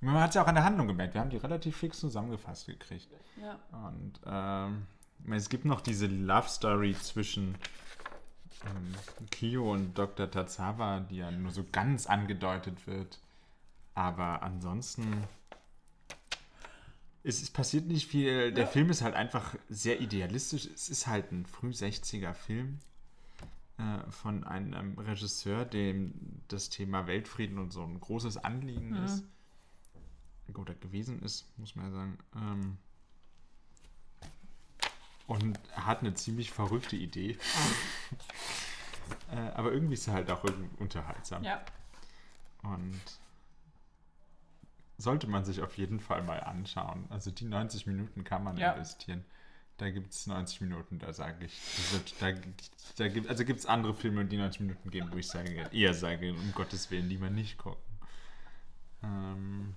Man hat es ja auch an der Handlung gemerkt. Wir haben die relativ fix zusammengefasst gekriegt. Ja. Und ähm, es gibt noch diese Love Story zwischen ähm, Kyo und Dr. Tazawa, die ja nur so ganz angedeutet wird. Aber ansonsten es, es passiert nicht viel. Der Film ist halt einfach sehr idealistisch. Es ist halt ein früh 60er Film äh, von einem Regisseur, dem das Thema Weltfrieden und so ein großes Anliegen ist. Oder gewesen ist, muss man ja sagen. Ähm, und hat eine ziemlich verrückte Idee. äh, aber irgendwie ist er halt auch irgendwie unterhaltsam. Ja. Und sollte man sich auf jeden Fall mal anschauen. Also die 90 Minuten kann man Ja. investieren. Da gibt es 90 Minuten, da sage ich, da, da gibt, also gibt es andere Filme, die 90 Minuten gehen, wo ich sage, eher sage, um Gottes Willen lieber nicht gucken. Ähm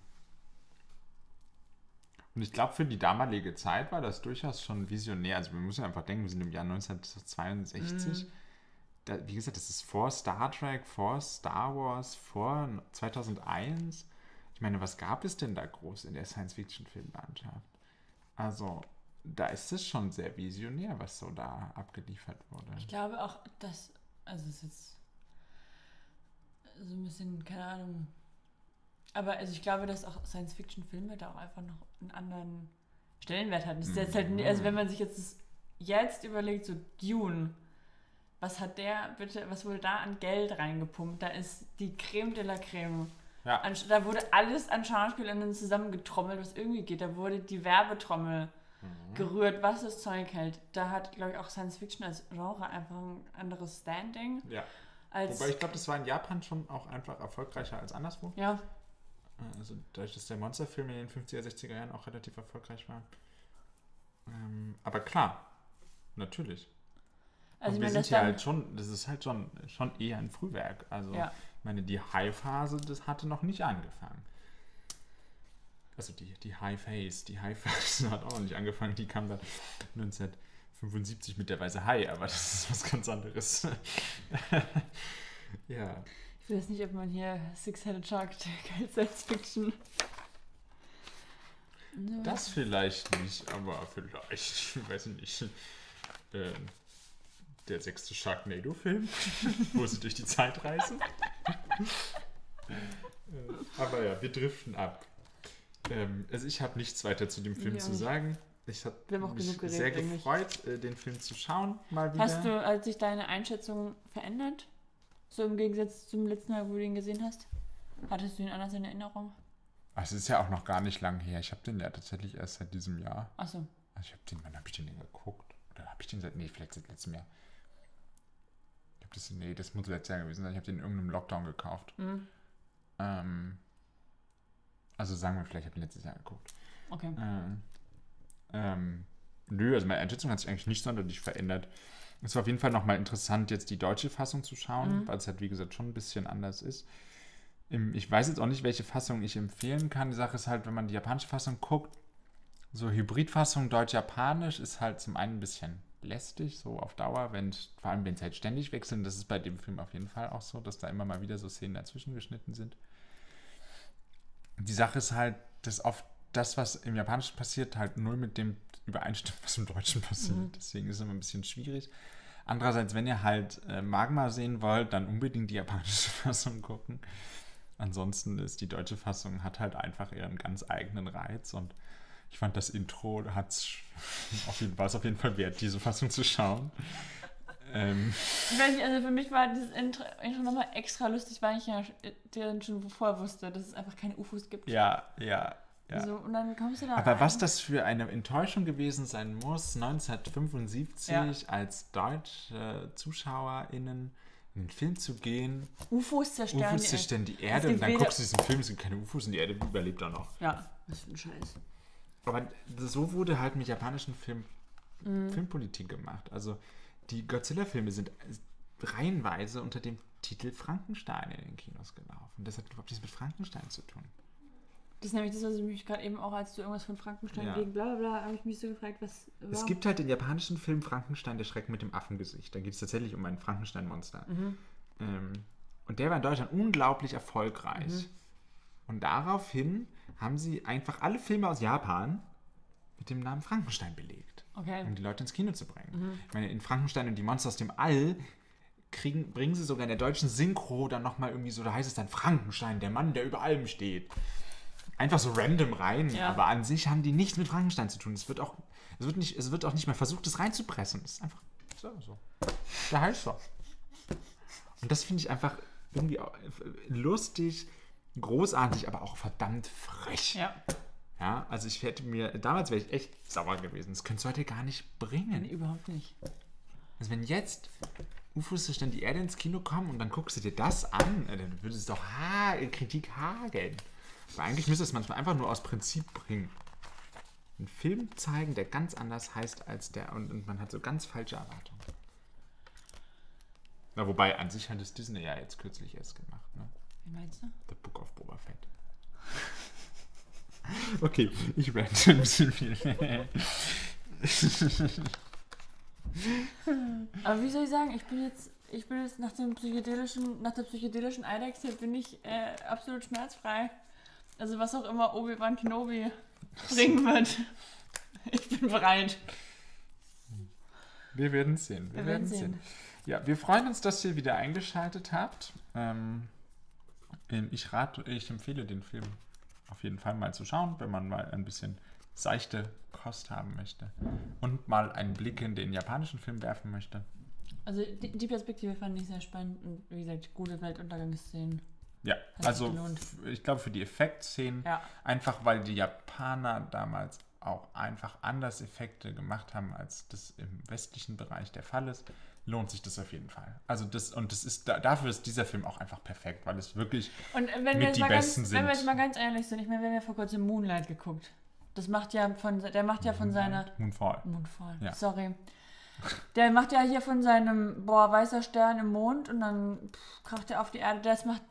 und ich glaube, für die damalige Zeit war das durchaus schon visionär. Also wir müssen einfach denken, wir sind im Jahr 1962 da, wie gesagt, das ist vor Star Trek, vor Star Wars, vor 2001. Ich meine, was gab es denn da groß in der Science-Fiction-Filmlandschaft? Also, da ist es schon sehr visionär, was so da abgeliefert wurde. Ich glaube auch, dass. Also, es ist jetzt. So ein bisschen, keine Ahnung. Aber also ich glaube, dass auch Science-Fiction-Filme da auch einfach noch einen anderen Stellenwert hatten. Das ist jetzt halt, nie- also wenn man sich jetzt jetzt überlegt, so Dune, was hat der bitte, was wurde da an Geld reingepumpt? Da ist die Creme de la Creme. Ja. Da wurde alles an Schauspielerinnen zusammengetrommelt, was irgendwie geht. Da wurde die Werbetrommel Mhm. gerührt, was das Zeug hält. Da hat, glaube ich, auch Science Fiction als Genre einfach ein anderes Standing. Ja. Als, Wobei ich glaube, das war in Japan schon auch einfach erfolgreicher als anderswo. ja, Also dadurch, dass der Monsterfilm in den 50er, 60er Jahren auch relativ erfolgreich war. Ähm, aber klar, natürlich. also Und ich wir sind hier halt schon, das ist halt schon, schon eher ein Frühwerk. Also, Ja. Ich meine, die High-Phase, das hatte noch nicht angefangen. Also die, die High-Phase, die High-Phase hat auch noch nicht angefangen. Die kam dann 1975 mit der Weiße Hai, aber das ist was ganz anderes. ja. ich weiß nicht, ob man hier Six-Headed Shark als Science Fiction. So. Das vielleicht nicht, aber vielleicht, ich weiß nicht. Ähm, der sechste Sharknado-Film, wo sie durch die Zeit reisen. Aber ja, wir driften ab. Ähm, also ich habe nichts weiter zu dem Film auch zu sagen. Ich habe mich geredet sehr gefreut, äh, den Film zu schauen, mal wieder. Hast du, als sich deine Einschätzung verändert? So im Gegensatz zum letzten Mal, wo du ihn gesehen hast? Hattest du ihn anders in Erinnerung? Es ist ja auch noch gar nicht lang her. Ich habe den ja tatsächlich erst seit diesem Jahr. Achso. Also ich habe den, wann habe ich den denn geguckt? Oder habe ich den seit, nee, vielleicht seit letztem Jahr. Habe das, nee, das muss letztes Jahr gewesen sein. Ich habe den in irgendeinem Lockdown gekauft. Mhm. Ähm, also sagen wir vielleicht, ich habe den letztes Jahr geguckt. Okay. Ähm, ähm, nö, also meine Einschätzung hat sich eigentlich nicht sonderlich verändert. Es war auf jeden Fall nochmal interessant, jetzt die deutsche Fassung zu schauen, weil es halt, wie gesagt, schon ein bisschen anders ist. Im- Ich weiß jetzt auch nicht, welche Fassung ich empfehlen kann. Die Sache ist halt, wenn man die japanische Fassung guckt, so Hybridfassung Deutsch-Japanisch ist halt zum einen ein bisschen lästig, so auf Dauer, wenn, vor allem wenn es halt ständig wechseln. Das ist bei dem Film auf jeden Fall auch so, dass da immer mal wieder so Szenen dazwischen geschnitten sind. Die Sache ist halt, dass oft das, was im Japanischen passiert, halt null mit dem übereinstimmt, was im Deutschen passiert. Deswegen ist es immer ein bisschen schwierig. Andererseits, wenn ihr halt äh, Magma sehen wollt, dann unbedingt die japanische Fassung gucken. Ansonsten ist die deutsche Fassung hat halt einfach ihren ganz eigenen Reiz und ich fand das Intro hat's auf jeden Fall, ist auf jeden Fall wert, diese Fassung zu schauen. Ähm, Ich weiß nicht, also für mich war dieses Intro, nochmal extra lustig, weil ich ja schon vorher wusste, dass es einfach keine UFOs gibt. ja, ja, ja. So, und dann kommst du da Aber rein. was das für eine Enttäuschung gewesen sein muss, 1975 als deutsche ZuschauerInnen in den Film zu gehen, UFOs zerstören UFOs die zerstören die Es Erde gibt und dann guckst du diesen Film, es sind keine UFOs und die Erde überlebt auch noch. Ja, was für ein Scheiß. Aber so wurde halt mit japanischen Film, Mhm. Filmpolitik gemacht. Also die Godzilla-Filme sind reihenweise unter dem Titel Frankenstein in den Kinos gelaufen. Das hat überhaupt nichts mit Frankenstein zu tun. Das ist nämlich das, was ich mich gerade eben auch, als du irgendwas von Frankenstein Ja. wegen bla bla bla, habe ich mich so gefragt, was Es warum- gibt halt den japanischen Film Frankenstein, der Schrecken mit dem Affengesicht. Da geht es tatsächlich um ein Frankenstein-Monster. Ähm, und der war in Deutschland unglaublich erfolgreich. Und daraufhin haben sie einfach alle Filme aus Japan mit dem Namen Frankenstein belegt, Okay. um die Leute ins Kino zu bringen. Ich meine, in Frankenstein und die Monster aus dem All kriegen, bringen sie sogar in der deutschen Synchro dann nochmal irgendwie so, da heißt es dann Frankenstein, der Mann, der über allem steht. Einfach so random rein, Ja. aber an sich haben die nichts mit Frankenstein zu tun. Es wird auch, es wird nicht, es wird auch nicht mal versucht, das reinzupressen. Es ist einfach so. so. Der heißt so. Und das finde ich einfach irgendwie auch lustig, großartig, aber auch verdammt frech. Ja. Ja, also ich hätte mir, damals wäre ich echt sauer gewesen. Das könntest du heute gar nicht bringen. Nee, überhaupt nicht. Also wenn jetzt UFOs dann die Erde ins Kino kommen und dann guckst du dir das an, äh, dann würde es doch ha Kritik hageln. Aber eigentlich müsste es manchmal einfach nur aus Prinzip bringen. Einen Film zeigen, der ganz anders heißt als der und, und man hat so ganz falsche Erwartungen. Na, wobei, an sich hat es Disney ja jetzt kürzlich erst gemacht, ne? Wie meinst du? The Book of Boba Fett. Okay, ich rante ein bisschen viel. Aber wie soll ich sagen, ich bin jetzt, ich bin jetzt nach dem psychedelischen, nach der psychedelischen Eidechse bin ich äh, absolut schmerzfrei. Also was auch immer Obi-Wan Kenobi bringen wird. Ich bin bereit. Wir werden sehen. Wir, Wir werden sehen. sehen. Ja, wir freuen uns, dass ihr wieder eingeschaltet habt. Ähm, ich rate, ich empfehle den Film auf jeden Fall mal zu schauen, wenn man mal ein bisschen seichte Kost haben möchte und mal einen Blick in den japanischen Film werfen möchte. Also die, die Perspektive fand ich sehr spannend und wie gesagt, gute Weltuntergangsszenen. Ja, sich also ich glaube für die Effektszenen, Ja. einfach weil die Japaner damals auch einfach anders Effekte gemacht haben, als das im westlichen Bereich der Fall ist, lohnt sich das auf jeden Fall. Also das und das ist da- dafür ist dieser Film auch einfach perfekt, weil es wirklich Und wenn Mit wir, jetzt die mal ganz, Besten wenn wir sind. jetzt mal ganz ehrlich sind, ich meine, wir haben ja vor kurzem Moonlight geguckt. Das macht ja von, der macht ja von seiner Moonfall. Mondfall. Ja. Sorry. Der macht ja hier von seinem, boah, weißer Stern im Mond und dann pff, kracht er auf die Erde. Das macht,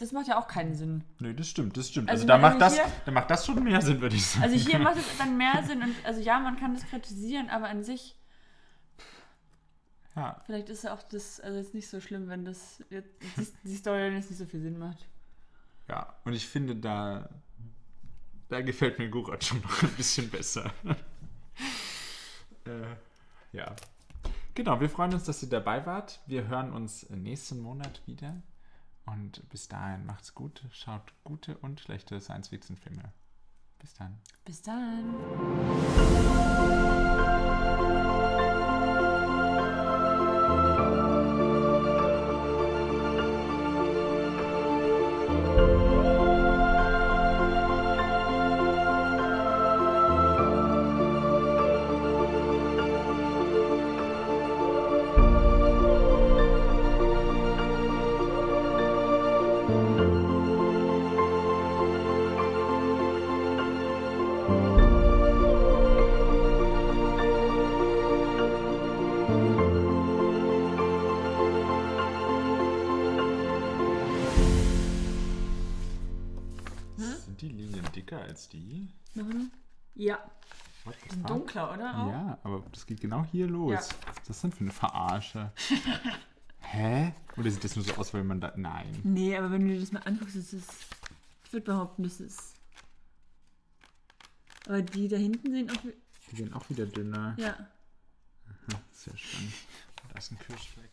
das macht ja auch keinen Sinn. Nee, das stimmt, das stimmt. Also Also, da macht das, hier- da macht das schon mehr Sinn, würde ich sagen. Also hier macht es dann mehr Sinn und also ja, man kann das kritisieren, aber an sich, ja, vielleicht ist ja auch das, also jetzt nicht so schlimm, wenn das jetzt, die, die Story jetzt nicht so viel Sinn macht. ja, und ich finde da da gefällt mir Gurat schon noch ein bisschen besser. äh, ja. Genau, wir freuen uns, dass ihr dabei wart. Wir hören uns nächsten Monat wieder. Und bis dahin macht's gut, schaut gute und schlechte Science-Fiction-Filme. Bis dann. Bis dann. Dunkler, oder? Auch? Ja, aber das geht genau hier los. Ja. Was ist das denn für eine Verarsche? Hä? Oder sieht das nur so aus, weil man da. Nein. Nee, aber wenn du dir das mal anguckst, ist es. Ich würde behaupten, das ist. Aber die da hinten sehen auch. Die werden auch wieder dünner. Ja. Sehr spannend. Da ist ein Kirschfleck.